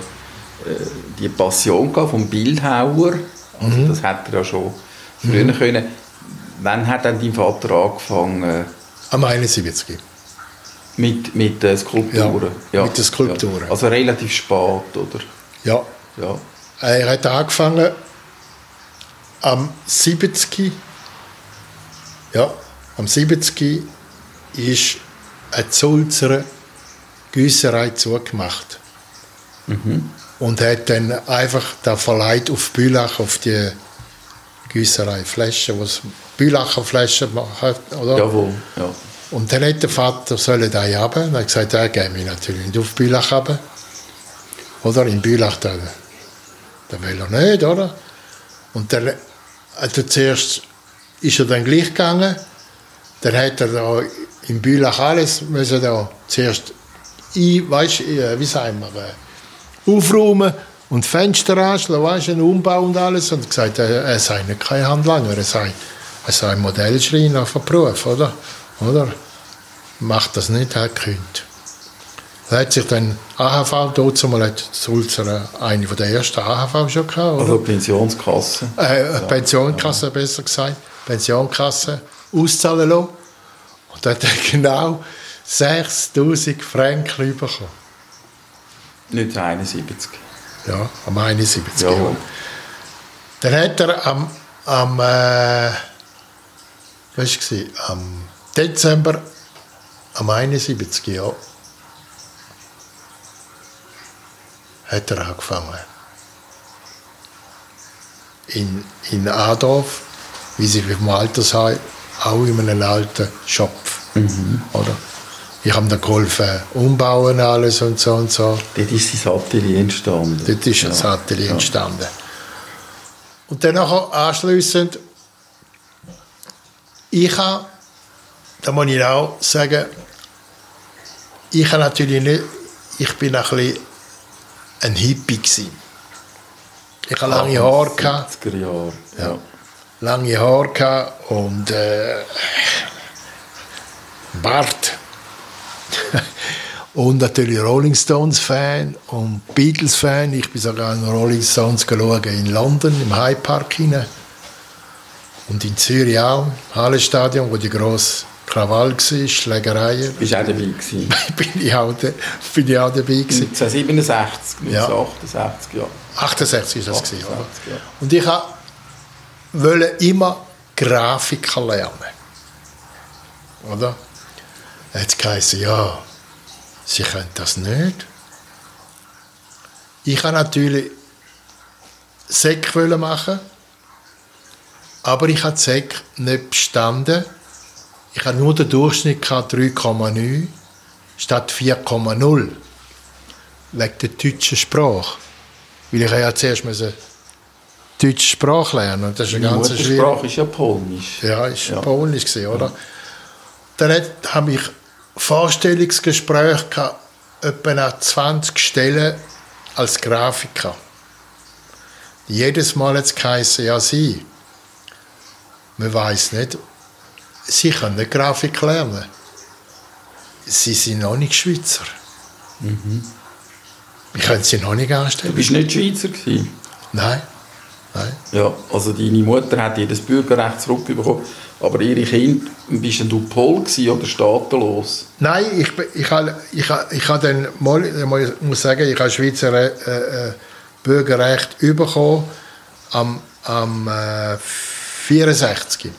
die Passion gehabt vom Bildhauer. Also Mhm. Das hat er ja schon früher können. Wann hat dann dein Vater angefangen Am 71. mit, mit äh, Skulpturen? Ja, mit den Skulpturen. Ja. Also relativ spät, oder? Ja, Ja. Er hat angefangen am 70. Ja, am 70. ist eine Sulzer Güsserei zugemacht. Und hat dann einfach den Verleih auf Bülach, auf die Güsserei Flaschen, was Bülacher Flaschen machen, oder? Jawohl. Ja. Und dann hat der Vater sollen da haben. Er hat gesagt, er geht mich natürlich nicht auf Bülach haben. Oder in Bülach, da, da will er nicht, oder? Und dann, also zuerst ist er dann gleich gegangen. Dann hat er da in Bülach alles müssen da zuerst ein, weißt, äh, wie sagen wir, aufräumen und Fenster anschlagen, weißt, einen Umbau und alles. Und gesagt, er, er sei nicht kein Handlanger, er sei, er sei Modellschreiner von Beruf, oder? oder? Macht das nicht, er könnt. Da hat sich dann AHV, dort mal hat Sulzer eine von der ersten AHV schon gehabt, oder? Also Pensionskasse. äh, Pensionskasse besser gesagt, Pensionskasse auszahlen lassen. Und da hat er genau 6000 Franken bekommen. 1971. Ja, am 71. Ja. Ja. Dann hat er am, am äh, was war am Dezember am 71. Ja, hat er angefangen. In, in Adorf, wie sie vom Altersheim, auch in einem alten Schopf. Oder? Ich habe da geholfen, umbauen alles und so und so. Dort ist sein Atelier entstanden. Dort ist ein Ja. Atelier entstanden. Und dann anschliessend, ich habe, da muss ich auch sagen, ich habe natürlich nicht, ich bin ein bisschen ein Hippie gewesen. Ich habe lange Haare gehabt, 70er Jahre. Ja. lange Haare und äh, Bart. Und natürlich Rolling Stones Fan und Beatles Fan. Ich bin sogar an Rolling Stones geschaut in London, im Hyde Park hinein. Und in Zürich auch, Hallenstadion, wo die grosse Krawall war, Schlägereien. Bist du auch dabei gewesen? bin, ich auch, da, bin ich auch dabei gewesen. 1967, Ja. 1968, ja. 68 war das. gewesen, 68, oder? ja. Und ich wollte immer Grafiker lernen. Oder? Jetzt geheißen, ja, sie können das nicht. Ich wollte natürlich Sek machen, aber ich habe die Sek nicht bestanden. Ich hatte nur den Durchschnitt gehabt, 3,9 statt 4,0 wegen der deutschen Sprache. Weil ich ja zuerst müssen deutsche Sprache lernen. Das ist eine Meine ganz schwierige. Muttersprache ist ja Polnisch. Ja, ist Ja. Polnisch gewesen, oder? Dann hat- habe ich Vorstellungsgespräche gehabt, etwa an 20 Stellen als Grafiker. Jedes Mal hat es geheißen, ja, Sie. Man weiß nicht, Sie können nicht Grafik lernen. Sie sind noch nicht Schweizer. Ich könnte Sie noch nicht Du anstellen. bist nicht Schweizer gewesen. Nein, nein. Ja, also deine Mutter hat das Bürgerrecht zurückbekommen, aber ihre Kinder, bist denn du Pol oder staatenlos? Nein, ich, ich, habe, ich, habe, ich habe dann mal, ich muss- sagen, ich habe Schweizer äh, äh, Bürgerrecht bekommen am, am äh, 64.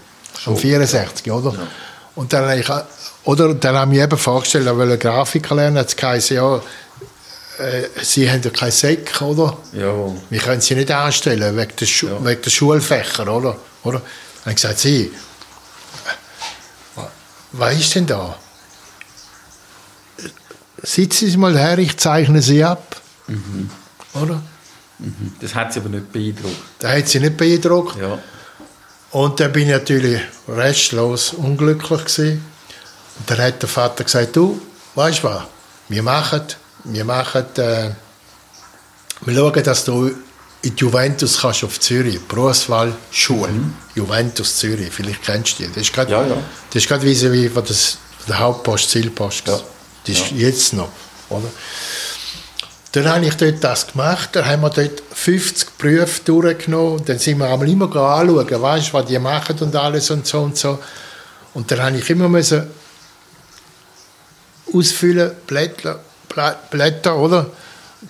Am 64, oder? Und dann, habe ich, oder, dann haben wir eben vorgestellt, er will Grafiker lernen, hat es geheißen, ja, äh, Sie haben ja kein Sek, oder? Jawohl. Wir können sie nicht anstellen, wegen der, Schu Ja. wegen der Schulfächer, oder? oder? Dann habe ich gesagt, Sie, was ist denn da? Sitzen Sie mal her, ich zeichne Sie ab. Oder? Das hat sie aber nicht beeindruckt. Das hat sie nicht beeindruckt. Ja. Und dann bin ich natürlich restlos unglücklich gewesen. Und dann hat der Vater gesagt, du, weißt du was, wir machen, wir machen, äh, wir schauen, dass du in die Juventus kannst auf Zürich, Berufswahl, Schule, Juventus Zürich, vielleicht kennst du die. Das ist gerade, Ja, ja. das ist gerade wie, wie von das, der Hauptpost, Zielpost. Ja. Das ist jetzt noch, oder? Dann habe ich dort das gemacht, dann haben wir dort 50 Berufe durchgenommen, dann sind wir einmal immer anschauen, weißt, du, was die machen und alles und so und so. Und dann habe ich immer müssen ausfüllen, Blätter, Blä- Blätter, oder?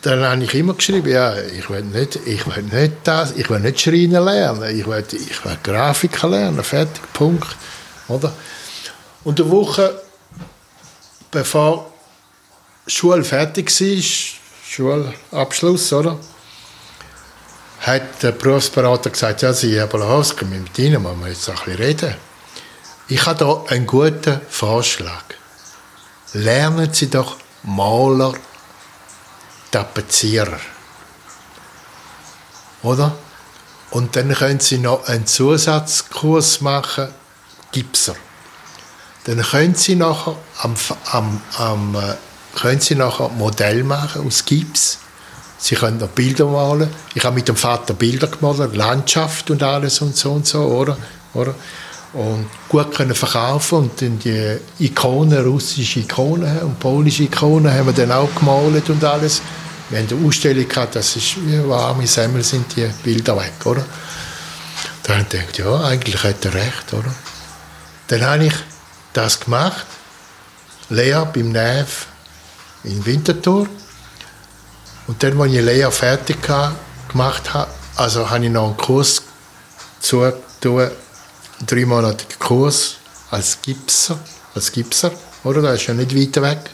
Dann habe ich immer geschrieben, ja, ich will nicht, ich will nicht das, ich will nicht Schreiner lernen, ich will, ich will Grafiker lernen, fertig, Punkt, oder? Und eine Woche bevor Schule fertig war, Schulabschluss, oder? Hat der Berufsberater gesagt, ja, Sie, Herr Bolahowski, mit Ihnen müssen wir jetzt ein bisschen reden. Ich habe da einen guten Vorschlag. Lernen Sie doch Maler, Tapezierer. Oder? Und dann können Sie noch einen Zusatzkurs machen, Gipser. Dann können Sie nachher am, am, am äh, können Sie nachher Modell machen aus Gips. Sie können noch Bilder malen. Ich habe mit dem Vater Bilder gemalt, Landschaft und alles und so und so, oder? oder? Und gut können verkaufen und dann die Ikonen, russische Ikonen und polische Ikonen haben wir dann auch gemalt und alles. Haben eine Ausstellung gehabt, das ist wie warme Semmel sind die Bilder weg, oder? Dann habe ich gedacht, ja, eigentlich hat er recht, oder? Dann habe ich das gemacht, Lea beim NEF in Winterthur. Und dann, als ich Lea fertig gemacht habe, also habe ich noch einen Kurs zugetan, dreimonatigen Kurs als Gipser, als Gipser, oder? Das ist ja nicht weit weg.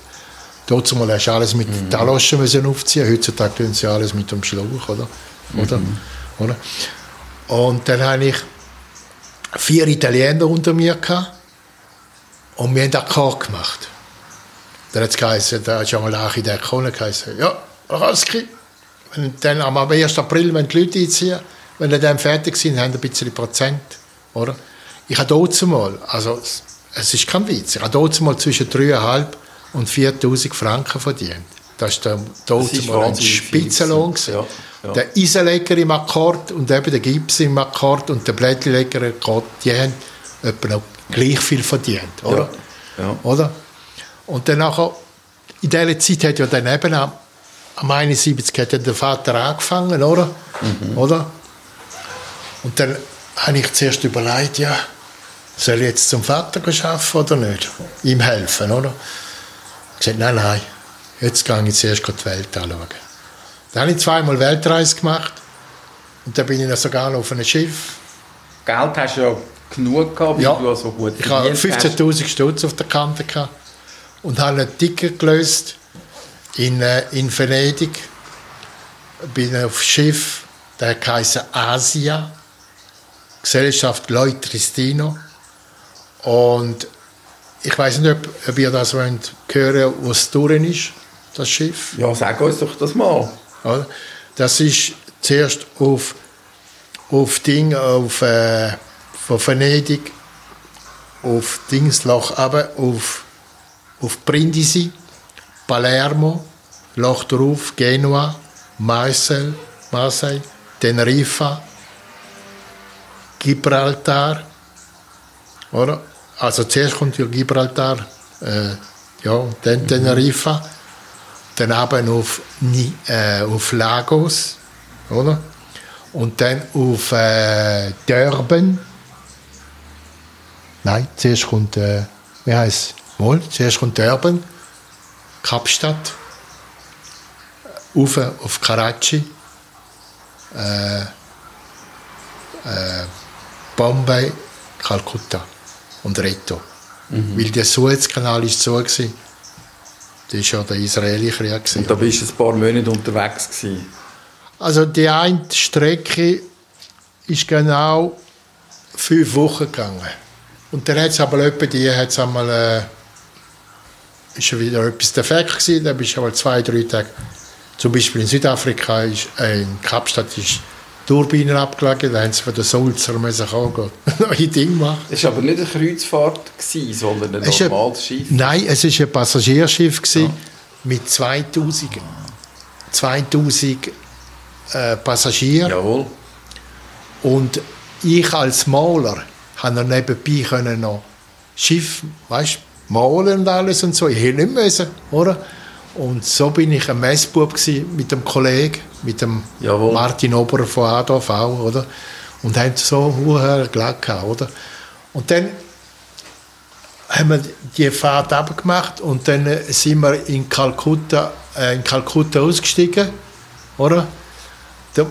Dort mal hast du alles mit mhm. Taloschen müssen aufziehen. Heutzutage tun sie alles mit dem Schlauch, oder? oder? oder? Und dann habe ich vier Italiener unter mir gehabt und wir haben Akkord gemacht. Dann hat es geheißen, da hat schon mal der Architekt gekommen, geheißen, ja, Raski, dann am 1. April, wenn die Leute einziehen, wenn die dann fertig sind, haben die ein bisschen Prozent, oder? Ich habe dort mal, also es ist kein Witz, ich habe dort mal zwischen 3'500 und 4'000 Franken verdient. Das war ist mal ein Spitzenlohn. Ja, ja. Der Eisenleger im Akkord und eben der Gips im Akkord und der Blättleger im Akkord, die haben etwa noch gleich viel verdient, oder? Ja. oder? Und dann nachher in dieser Zeit hat ja dann eben am, am 71 hat der Vater angefangen, oder? Mhm. oder? Und dann habe ich zuerst überlegt, ja, soll ich jetzt zum Vater arbeiten oder nicht? Ihm helfen, oder? Ich gesagt, nein, nein, jetzt gehe ich zuerst die Welt anschauen. Dann habe ich zweimal Weltreise gemacht und dann bin ich sogar noch auf einem Schiff. Geld hast du ja genug gehabt, weil ja, du so gut Ich hatte 15'000 Stutz auf der Kante gehabt und habe ein Ticket gelöst in, äh, in Venedig. Bin auf Schiff, der heißt Asia, Gesellschaft Lloyd Tristino. Und ich weiß nicht, ob, ob ihr das wollt hören wo es durch ist, das Schiff. Ja, sag uns doch das mal. Das ist zuerst auf, auf Ding, auf äh, von Venedig auf Dingslach aber auf, auf Brindisi, Palermo, Loch drauf, Genua, Marseille, Marseille, Teneriffa, Gibraltar, oder? Also zuerst kommt ja Gibraltar, äh, ja, dann mhm. Teneriffa, dann eben auf, äh, auf Lagos, oder? Und dann auf äh, Durban. Nein, zuerst kommt, äh, wie heißt Mal, zuerst kommt Durban, Kapstadt, auf, auf Karachi, äh, äh, Bombay, Kalkutta und Reto. Mhm. Weil der Suezkanal ist so gewesen. Das war ja der Israeli-Krieg. Und da bist du ein paar Monate unterwegs gewesen. Also die eine Strecke ist genau fünf Wochen gegangen. Und dann hat es aber etwa die, hat's einmal, äh, ist wieder etwas defekt gewesen, dann bist du aber zwei, drei Tage, zum Beispiel in Südafrika, ist, äh, in Kapstadt ist Turbinen haben sie von den Sulzer müssen kommen, neue Dinge machen. Es war aber nicht eine Kreuzfahrt, gewesen, sondern ein normales Schiff? Nein, es war ein Passagierschiff gewesen, ja. mit 2000, 2000 äh, Passagieren. Jawohl. Und ich als Maler konnte nebenbei können noch Schiff, weißt, malen und alles und so. Ich hätte nicht müssen, oder? Und so bin ich ein Messbub mit dem Kollegen, mit dem Jawohl. Martin Ober von ADV, oder? Und haben so hohe gehabt, oder? Und dann haben wir die Fahrt abgemacht und dann sind wir in Kalkutta, äh, in Kalkutta ausgestiegen, oder? Da,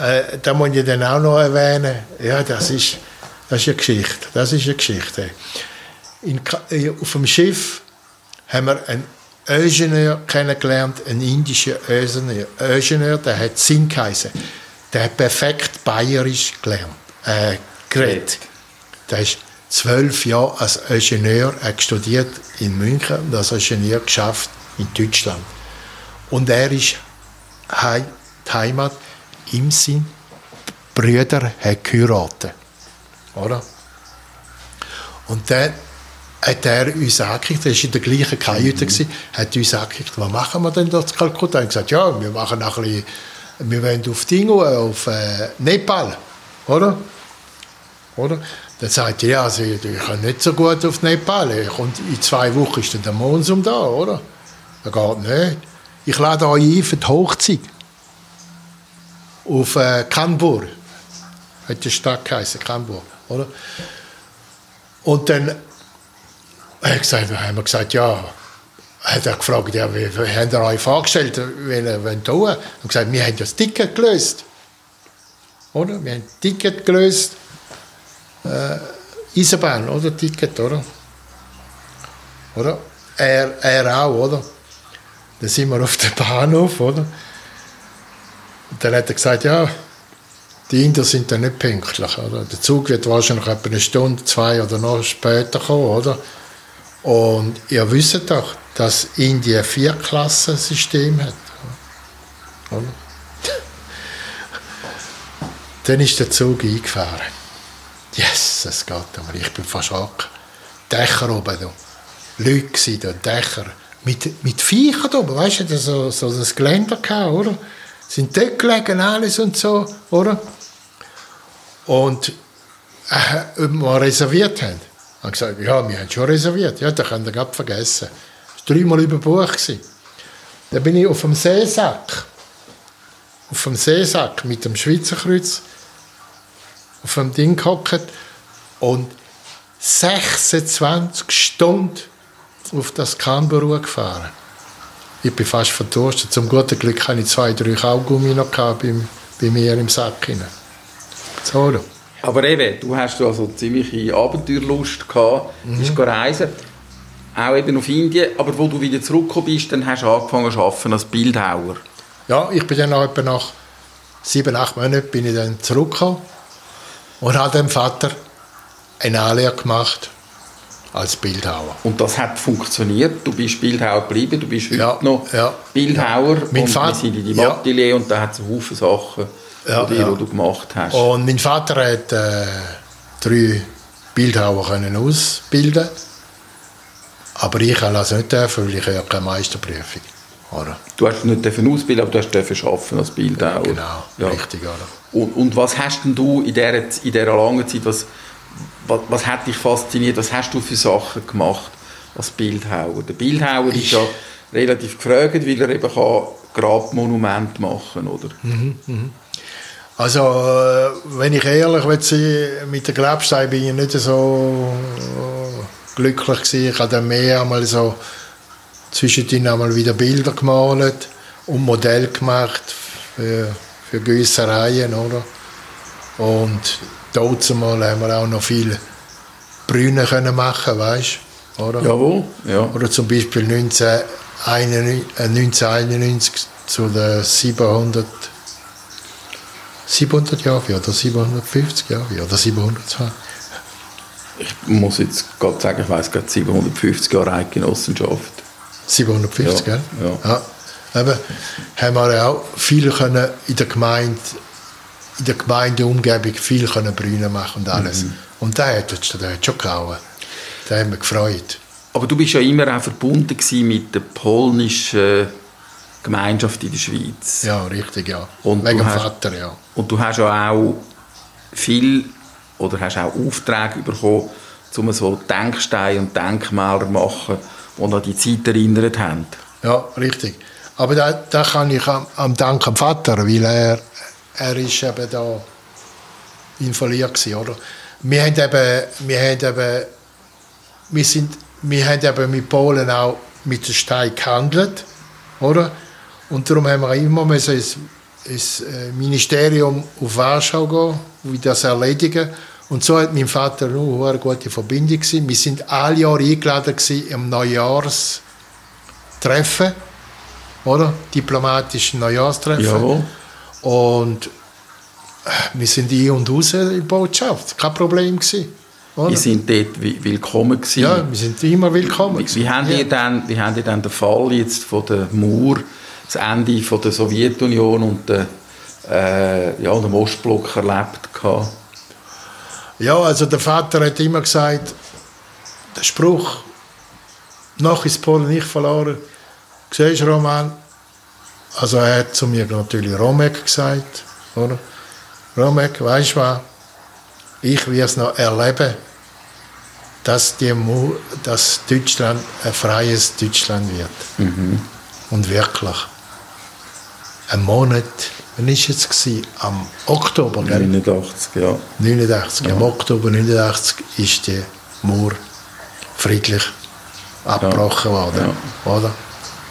äh, da muss ich dann auch noch erwähnen, ja, das ist, das ist eine Geschichte, das ist eine Geschichte. In, äh, auf dem Schiff haben wir einen Ingenieur kennengelernt, einen indischen Ingenieur, Ingenieur der hat Sinn geheißen. Der hat perfekt Bayerisch gelernt, äh, geredet. Der ist zwölf Jahre als Ingenieur hat studiert in München und als Ingenieur geschafft in Deutschland. Und er ist die Heimat im Sinn, Brüder haben geheiratet. Oder? Und dann hat er uns angekriegt, er war in der gleichen Kajüte, mhm. hat uns angekriegt, was machen wir denn dort in Kalkutta? Er hat gesagt, ja, wir machen ein bisschen, wir wollen auf Dingo, auf äh, Nepal, oder? Oder? Dann sagt er, ja, also, ich kann nicht so gut auf Nepal, und in zwei Wochen ist dann der Monsum da, oder? Das geht nicht. Ich lade euch ein für die Hochzeit. Auf äh, Kanbur. Hat die Stadt geheißen, Kanbur, oder? Und dann er gesagt, haben gesagt, ja, hat gefragt, ja, wie, wie habt ihr euch vorgestellt, wenn ihr wollt tun? Und gesagt, wir haben das Ticket gelöst. Oder? Wir haben das Ticket gelöst. Äh, Eisenbahn, oder? Ticket, oder? Oder? Er, er auch, oder? Dann sind wir auf dem Bahnhof, oder? Und dann hat er gesagt, ja, die Inder sind dann nicht pünktlich, oder? Der Zug wird wahrscheinlich etwa eine Stunde, zwei oder noch später kommen, oder? Und ihr wisst doch, dass Indien ein Vierklassensystem hat. Dann ist der Zug eingefahren. Yes, es geht aber. Ich bin fast ab. Dächer oben da. Leute da, Dächer. Mit, mit Viechern oben, weißt du, so, so das Geländer gehabt, oder? Sind dort gelegen, alles und so, oder? Und äh, ob wir reserviert haben. Ich habe gesagt, ja, wir haben schon reserviert. Ja, da könnt ihr gerade vergessen. dreimal überbucht. Gewesen. Dann bin ich auf dem Seesack, auf dem Seesack mit dem Schweizer Kreuz auf dem Ding gehockt und 26 Stunden auf das Canberra gefahren. Ich bin fast verdurstet. Zum guten Glück hatte ich zwei, drei Kaugummi noch bei, mir im Sack. So. Aber eben, du hast also ziemliche Abenteuerlust gehabt, mhm. bist reisen, auch eben auf Indien, aber wo du wieder zurückgekommen bist, dann hast du angefangen zu arbeiten als Bildhauer. Ja, ich bin dann etwa nach sieben, acht Monaten bin ich dann zurückgekommen und habe dem Vater eine Anlehre gemacht als Bildhauer. Und das hat funktioniert? Du bist Bildhauer geblieben, du bist heute ja, noch ja, Bildhauer ja. Mein und Vater, wir sind in die Atelier und da hat es Haufen Sachen, ja, die, ja. du gemacht hast. Und mein Vater hat äh, drei Bildhauer können ausbilden aber ich kann das nicht dürfen, weil ich ja keine Meisterprüfung oder? Du hast nicht ausbilden, aber du hast arbeiten als Bildhauer. Genau, ja. richtig. Oder? Und, und was hast denn du in dieser, in dieser langen Zeit, was, was, was hat dich fasziniert, was hast du für Sachen gemacht als Bildhauer? Der Bildhauer ich, ist ja relativ gefragt, weil er eben kann Grabmonumente machen oder? Mhm, mhm. Also, äh, wenn ich ehrlich will sein, mit der Grabstein bin ich nicht so äh, glücklich gewesen. Ich habe dann mehr einmal so zwischendrin einmal wieder Bilder gemalt und Modell gemacht für, für Güssereien, oder? Und dort mal haben wir auch noch viele Brüne können machen, weißt oder? Jawohl, ja. Oder zum Beispiel 1991, 1991 äh, zu den 700 700 Jahre oder 750 Jahre oder 720. Ich muss jetzt gerade sagen, ich weiß gerade 750 Jahre Eidgenossenschaft. 750, ja, gell? Ja. ja. Eben, haben wir auch viel können in der Gemeinde, in der Gemeindeumgebung viel können Brüne machen und alles. Mhm. Und der hat, der hat schon gehauen. Der hat mich gefreut. Aber du bist ja immer auch verbunden mit der polnischen Gemeinschaft in der Schweiz. Ja, richtig, ja. Und Wegen dem Vater, ja. Und du hast ja auch viel oder hast auch Aufträge bekommen, um so Denksteine und Denkmäler zu machen, die an die Zeit erinnert haben. Ja, richtig. Aber da, da kann ich am, am Dank am Vater, weil er, er ist eben da involviert war, oder? Wir haben eben, wir haben eben, wir sind, wir haben eben mit Polen auch mit dem Stein gehandelt, oder? Und darum haben wir immer müssen ins, äh, Ministerium auf Warschau gehen, wie das erledigen. Und so hat mein Vater nur eine gute Verbindung gewesen. Wir sind alle Jahre eingeladen im Neujahrstreffen, oder? Diplomatischen Neujahrstreffen. Jawohl. Und äh, wir sind ein und raus in der Botschaft. Kein Problem gewesen. Oder? Wir sind dort willkommen gewesen. Ja, wir sind immer willkommen. Wie, wie, haben ja. dann, wie haben die dann den Fall jetzt von der Mauer, das Ende von der Sowjetunion und der, äh, ja, dem Ostblock erlebt gehabt? Ja, also der Vater hat immer gesagt, der Spruch, noch ist Polen nicht verloren. Siehst Roman? Also er hat zu mir natürlich Romek gesagt, oder? Romek, weißt du was? Ich werde es noch erleben, dass, die, dass Deutschland ein freies Deutschland wird. Mhm. Und wirklich. Ein Monat Wann war es? Gewesen? Am Oktober, gell? 89, ja. 89. Ja. Am Oktober 89 ist die Mauer friedlich abgebrochen ja. worden. Ja. Oder?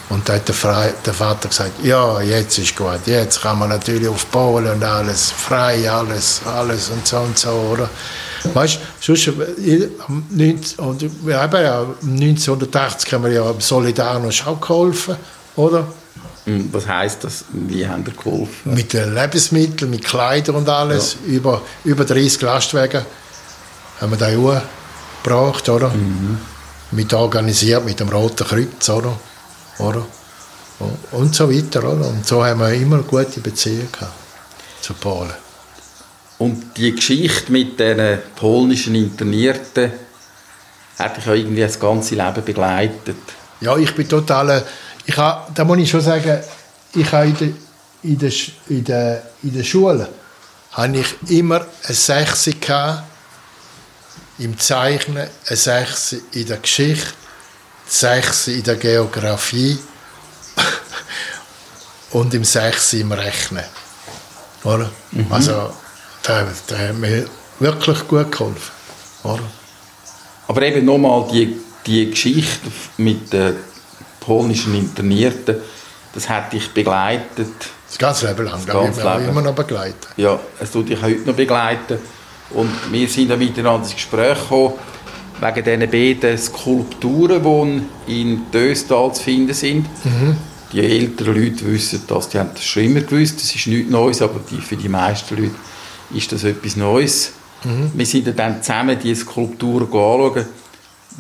Und da hat der, Fre der Vater gesagt, ja, jetzt ist gut, jetzt kann man natürlich auf Polen und alles, frei, alles, alles und so und so, oder? Weißt du, sonst, äh, und wir haben ja 1980 haben wir ja Solidarność auch geholfen, oder? Was heißt das? Wie haben ihr geholfen? Mit den Lebensmitteln, mit Kleidern und alles. Ja. Über, über 30 Lastwagen haben wir da gebracht, oder? Mhm. Mit organisiert mit dem Roten Kreuz, oder? oder? Und so weiter, oder? Und so haben wir immer gute Beziehungen zu Polen. Und die Geschichte mit den polnischen Internierten hat dich ja irgendwie das ganze Leben begleitet. Ja, ich bin total ich habe, da muss ich schon sagen, ich habe in der, in der, in der, in der Schule habe ich immer eine 6 im Zeichnen, eine 6 in der Geschichte 6 in der Geografie und im 6 im Rechnen. Oder? Mhm. Also, der, der hat mir wirklich gut geholfen. Oder? Aber eben nochmal die, die Geschichte mit den polnischen Internierten, das hat dich begleitet. Das ganze Leben lang, das ganze Leben. immer noch begleiten. Ja, es tut dich heute noch begleiten. Und wir sind dann miteinander ins Gespräch gekommen, wegen diesen beiden Skulpturen, die in Döstal zu finden sind. Mhm. Die älteren Leute wissen das, die haben das schon immer gewusst, das ist nichts Neues, aber die, für die meisten Leute ist das etwas Neues. Mhm. Wir sind dann zusammen diese Skulpturen anschauen.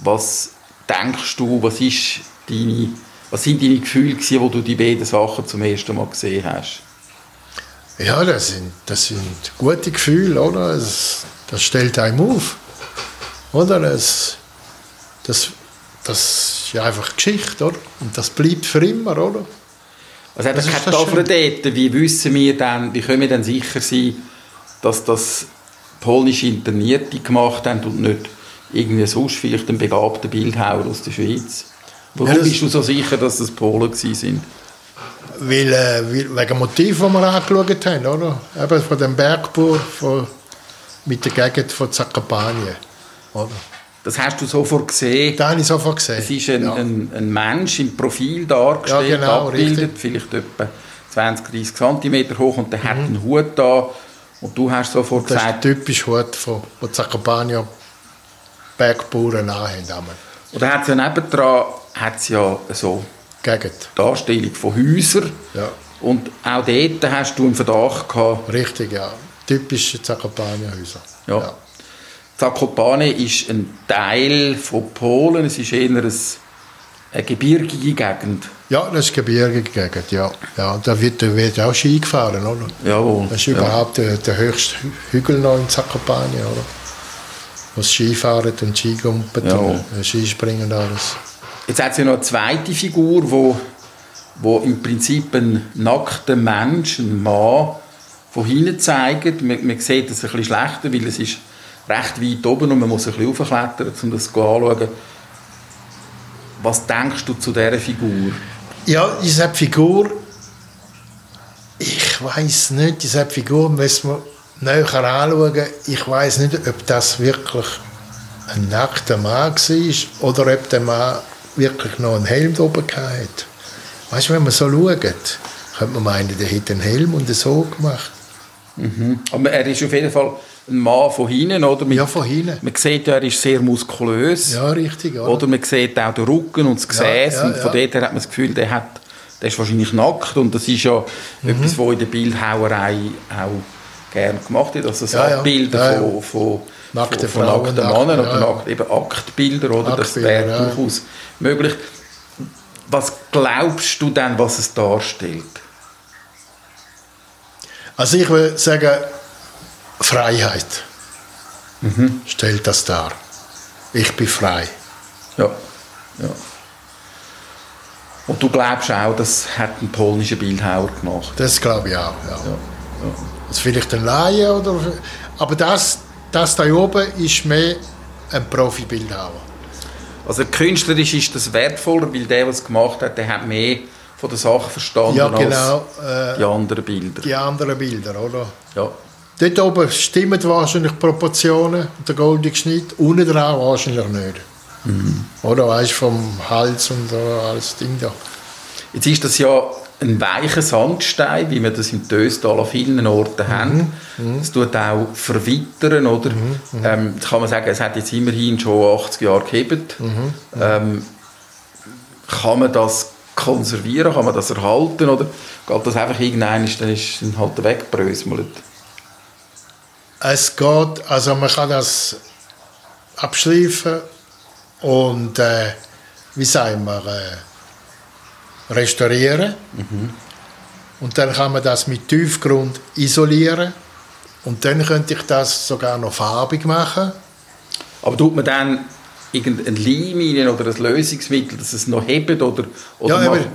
Was denkst du, was, ist deine, was sind deine Gefühle, gewesen, wo du die beiden Sachen zum ersten Mal gesehen hast? Ja, das sind, das sind gute Gefühle, oder? Das, das stellt einem auf. Oder? Das, das, das ist einfach Geschichte, oder? Und das bleibt für immer, oder? Also hat das keine Tafel dort. Wie wissen wir dann, wie können wir dann sicher sein, dass das polnische Internierte gemacht haben und nicht irgendwie sonst vielleicht ein begabter Bildhauer aus der Schweiz? Warum ja, bist du so sicher, dass das Polen sind? Weil, äh, wegen dem Motiv, das wir angeschaut haben, oder? Eben von dem Bergbau von, mit der Gegend von Zakopane, oder? Das hast du sofort gesehen. Das habe ich sofort gesehen. Es ist ein, ja. ein, ein Mensch im Profil dargestellt, ja, genau, abgebildet, richtig. vielleicht etwa 20, 30 cm hoch und der mhm. hat einen Hut da und du hast sofort das gesagt... Das ist typisch Hut von, von Zakopane Bergbauern anhaben. Und dann hat es ja nebendran hat's ja so Gegend. Darstellung von Häusern. Ja. Und auch dort hast du einen Verdacht gehabt. Richtig, ja. Typische Zakopane-Häuser. Ja. ja. Zakopane ist ein Teil von Polen. Es ist eher eine, eine gebirgige Gegend. Ja, das ist eine gebirgige Gegend, ja. ja da wird, wird auch Ski gefahren, oder? Jawohl. Das ist überhaupt der, der höchste Hügel noch in Zakopane, oder? Wo sie Ski fahren und Ski gumpen und Skispringen und alles. Jetzt hat es ja noch eine zweite Figur, wo, wo im Prinzip ein nackter Mensch, ein Mann, von hinten zeigt. Man, man sieht das ein bisschen schlechter, weil es ist recht weit oben und man muss ein bisschen raufklettern, um das anzuschauen. Was denkst du zu dieser Figur? Ja, diese Figur, ich weiß nicht, diese Figur müssen wir näher anschauen. Ich weiß nicht, ob das wirklich ein nackter Mann war oder ob der Mann wirklich noch einen Helm oben hatte. Weißt du, wenn man so schaut, könnte man meinen, der hätte einen Helm und so gemacht. Mhm. Aber er ist auf jeden Fall ein Mann von hinten, oder? Mit, ja, von hinten. Man sieht, er ist sehr muskulös. Ja, richtig. Oder, oder man sieht auch den Rücken und das Gesäß. Ja, ja, und von ja. dort her hat man das Gefühl, der, hat, der ist wahrscheinlich nackt. Und das ist ja mhm. etwas, was in der Bildhauerei auch gerne gemacht wird. Also so Bilder von, von, nackte von, von nackten Männern oder nackt, eben Aktbilder. Oder? das wäre durchaus möglich. Was glaubst du denn, was es darstellt? Also ich würde sagen, Freiheit mhm. stellt das dar. Ich bin frei. Ja. ja. Und du glaubst auch, das hat ein polnischer Bildhauer gemacht? Das glaube ich auch, ja. ja. ja. Das vielleicht ein Laie, oder, aber das, das da oben ist mehr ein Profibildhauer. Also künstlerisch ist das wertvoller, weil der, was gemacht hat, der hat mehr von der Sache verstanden ja, genau, als äh, die anderen Bilder. Die anderen Bilder, oder? Ja. Dort oben stimmen wahrscheinlich die Proportionen, der goldige Schnitt, unten dran wahrscheinlich nicht. Mhm. Oder weißt vom Hals und alles Ding da. Jetzt ist das ja ein weicher Sandstein, wie wir das im Töstal an vielen Orten mhm. haben. Mhm. Es tut auch verwittern, oder? Mhm. mhm. Ähm, kann man sagen, es hat jetzt immerhin schon 80 Jahre gehebt. Mhm. mhm. Ähm, kann man das konservieren, kann man das erhalten, oder geht das einfach irgendein, dann ist es halt weggebröselt? Es geht, also man kann das abschleifen und äh, wie sagen wir, äh, restaurieren. Mhm. Und dann kann man das mit Tiefgrund isolieren. Und dann könnte ich das sogar noch farbig machen. Aber tut man dann irgendein Leim oder ein Lösungsmittel, dass es noch hebt? Oder, oder ja, eben,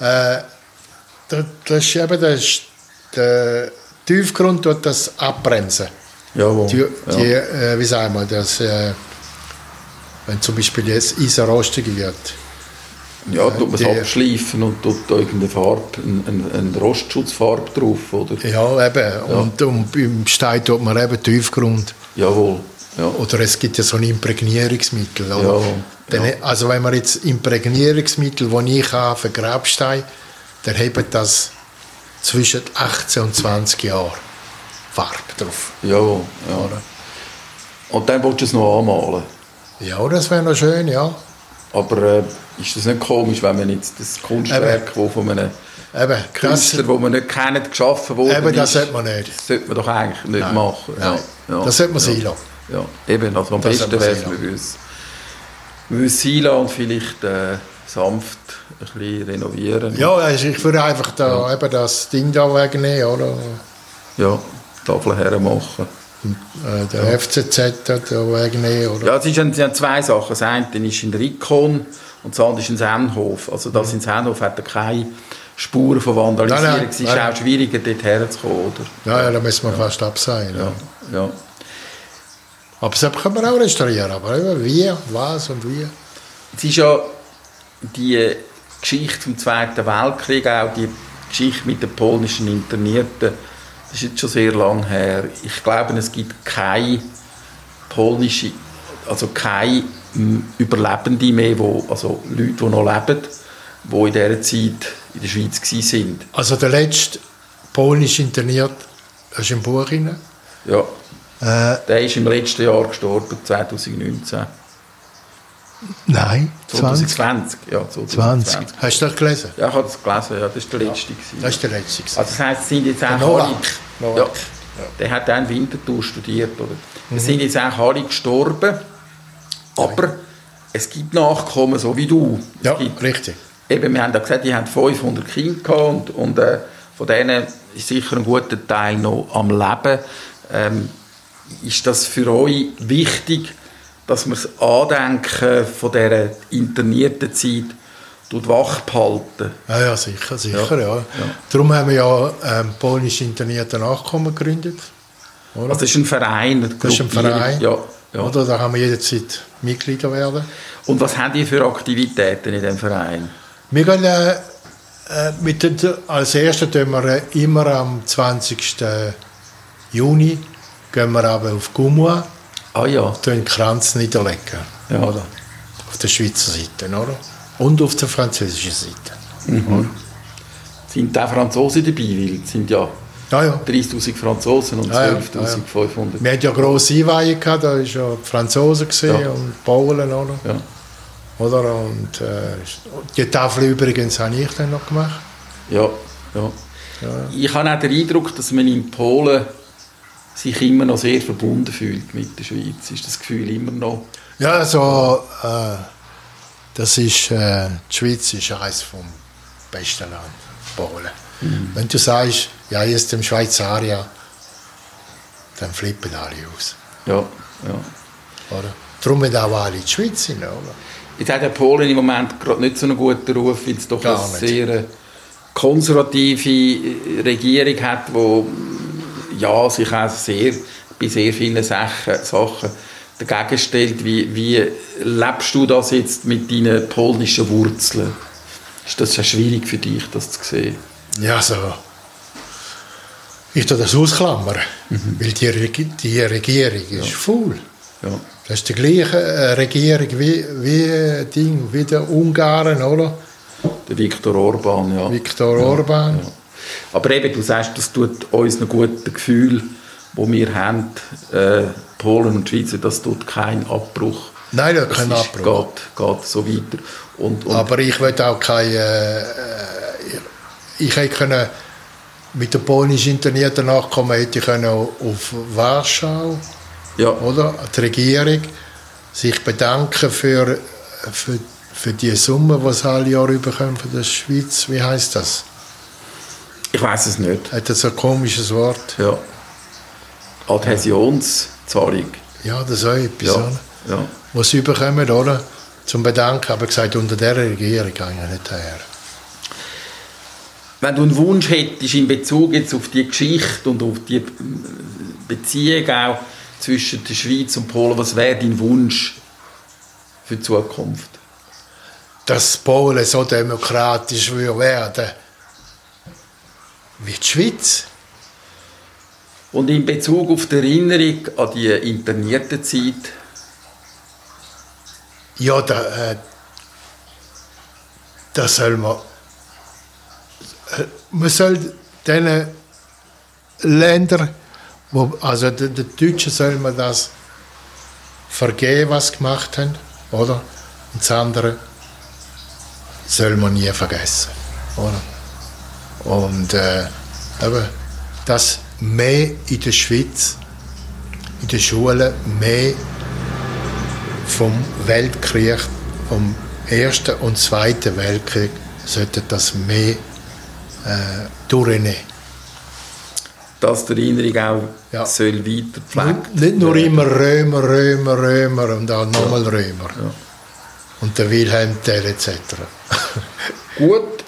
äh, das ist eben das, der Tiefgrund tut das abbremsen. Jawohl. Die, die äh, wie sagen wir, das, äh, wenn zum Beispiel jetzt Eisen rostig wird, Ja, tut man es abschleifen und tut da irgendeine Farbe, eine, eine, eine Rostschutzfarbe drauf, oder? Ja, eben. Und, und beim Stein tut man eben Tiefgrund. Jawohl. Ja. Oder es gibt ja so ein Imprägnierungsmittel. Oder? Ja, Dann, ja. Also wenn man jetzt Imprägnierungsmittel, die ich habe für Grabstein, dann hebt das zwischen 18 und 20 Jahren Farbe drauf. Jawohl. Ja. Oder? Und dann willst du es noch anmalen. Ja, das wäre noch schön, ja. Aber äh, ist das nicht komisch, wenn man jetzt das Kunstwerk, das von einem Eben, das, Künstler, den man nicht kennt, geschaffen wurde, eben, das ist, sollte man nicht. das sollte man doch eigentlich nicht Nein. machen. Nein. Ja. Ja. Das sollte man ja. sein lassen. Ja, eben. Also am Das besten wäre es, man würde es- sein lassen und vielleicht äh, sanft ein bisschen renovieren. Ja, also ich würde einfach da, eben das Ding da wegnehmen, oder? Ja, Tafel hermachen. Äh, Der FCZ da wegnehmen, oder? Ja, es sind, zwei Sachen. Das eine ist in Rikon und das andere ist in Sennhof. Also das in Sennhof hat er keine Spuren von Vandalisierung. Nein, nein, es ist nein. auch schwieriger, dort herzukommen, oder? Ja, ja, da müssen wir fast absehen. Ja. Ja, ja. Aber das können wir auch restaurieren. Aber wie, was und wie. Es ist ja die Geschichte vom Zweiten Weltkrieg, auch die Geschichte mit den polnischen Internierten, das ist jetzt schon sehr lang her. Ich glaube, es gibt keine polnische, also keine mm, Überlebende mehr, wo, also Leute, die noch leben, die in dieser Zeit in der Schweiz waren. Also der letzte polnisch interniert, das ist im Buch drin. Ja, Äh, der ist im letzten Jahr gestorben, 2019. nein, 20. 2020, ja, 2020. 20. Hast du das gelesen? Ja, ich habe das gelesen, ja, das war der letzte. gewesen. Das ist der letzte. gewesen. Also das heisst, es sind jetzt auch Novak. alle... Novak. Ja, der hat auch in Winterthur studiert, oder? Es sind jetzt auch alle gestorben, aber es gibt Nachkommen, so wie du. Es Ja, gibt, richtig. eben, wir haben ja gesagt, die haben 500 Kinder gehabt und, und äh, von denen ist sicher ein guter Teil noch am Leben. Ähm, ist das für euch wichtig, dass man das Andenken von dieser internierten Zeit wach behalten? Ja, ja, sicher, sicher, ja. Ja. Darum haben wir ja ähm, polnisch internierte Nachkommen gegründet. Oder? Also das ist ein Verein. eine das ist ein. Verein. Ja, ja. Oder? Da haben wir jederzeit Mitglieder werden. Und was habt ihr für Aktivitäten in diesem Verein? Wir gehen äh, äh, mit den, als erstes tun wir äh, immer am 20. Juni gehen wir auf Gumua, Ah ja, den Kranz niederlegen. Ja. Oder? Auf der Schweizer Seite, oder? Und auf der französischen Seite. sind auch Franzosen dabei, weil es sind ja Ja, ja. 30'000 Franzosen und Ja, ja, 12'500. Wir hatten ja grosse gehabt, da waren ja die Franzosen Ja. und die Polen, oder? Ja. oder? Und äh, die Tafel übrigens habe ich dann noch gemacht. Ja, ja. Ich habe auch den Eindruck, dass man in Polen sich immer noch sehr verbunden fühlt mit der Schweiz. Ist das Gefühl immer noch? Ja, also, äh, das ist, äh, die Schweiz ist eines vom besten Land, Polen. Wenn du sagst, ja, ist dem Schweizaria, dann flippen alle aus. Ja, ja. Oder? Darum sind auch alle in die Schweiz hin, oder? Jetzt hat der Polen im Moment gerade nicht so einen guten Ruf, weil es doch Gar eine nicht. sehr konservative Regierung hat, die ja, sich auch sehr, bei sehr vielen Sachen, Sachen dagegen stellt. Wie, wie lebst du das jetzt mit deinen polnischen Wurzeln? Ist das ja schwierig für dich, das zu sehen? Ja, so. Ich tue das ausklammern, weil die, die Regierung ist faul. Ja. Das ist die gleiche äh, Regierung wie, wie, Ding, wie der Ungarn, oder? Der Viktor Orban, ja. Viktor Orban. Ja. Aber eben, du sagst, das tut uns ein gutes Gefühl, wo wir haben, äh, Polen und Schweiz, das tut keinen Abbruch. Nein, da Das kein ist, Abbruch. Geht, geht so weiter. Und, und Aber ich will auch keine. Äh, ich, hätte können, mit der polnisch internierten Nachkommen hätte ich können auf Warschau, ja, oder? Die Regierung sich bedanken für, für, für die Summe, die sie alle Jahre bekommen von der Schweiz. Wie heißt das? Ich weiß es nicht. Hat das ein komisches Wort? Ja. Adhäsionszahlung. Ja, das ist auch etwas, Ja, ja. Was sie bekommen, oder? Zum Bedanken, aber gesagt, unter dieser Regierung gehe ich nicht her. Wenn du einen Wunsch hättest in Bezug jetzt auf die Geschichte und auf die Beziehung auch zwischen der Schweiz und Polen, was wäre dein Wunsch für die Zukunft? dass Polen so demokratisch würde werden wie die Schweiz. Und in Bezug auf die Erinnerung an die internierte Zeit, Ja, da, äh, da soll man. Äh, man soll diesen Ländern, wo, also den, den Deutschen soll man das vergeben, was sie gemacht haben, oder? Und das andere soll man nie vergessen, oder? Und äh, eben, dass mehr in der Schweiz, in den Schulen, mehr vom Weltkrieg, vom Ersten und Zweiten Weltkrieg, sollte das mehr äh, durchnehmen. dass die Erinnerung auch Ja. soll weiter gepflegt Nicht nur immer Römer, Römer, Römer und dann nochmal Römer. Und der Wilhelm Tell etc. Gut,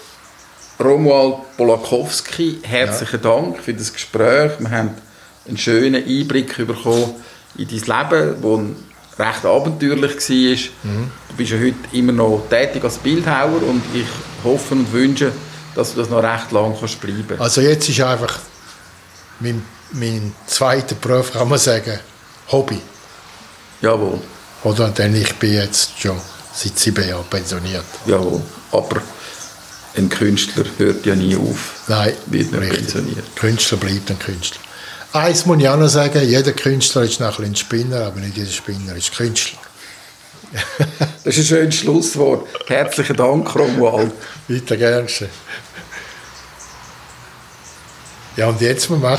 Romuald Polakowski, herzlichen Dank für das Gespräch. Wir haben einen schönen Einblick bekommen in dein Leben, das recht abenteuerlich war. Du bist ja heute immer noch tätig als Bildhauer und ich hoffe und wünsche, dass du das noch recht lang kannst bleiben Also jetzt ist einfach mein, mein zweiter Beruf, kann man sagen, Hobby. Jawohl, Oder? Denn ich bin jetzt schon seit sieben Jahren pensioniert. jawohl. Aber ein Künstler hört ja nie auf. Nein, Wird nicht pensioniert. Künstler bleibt ein Künstler. Eins muss ich auch noch sagen, jeder Künstler ist nachher ein Spinner, aber nicht jeder Spinner ist Künstler. Das ist ein schönes Schlusswort. Herzlichen Dank, Romuald. Weiter gern. Ja, und jetzt, was machst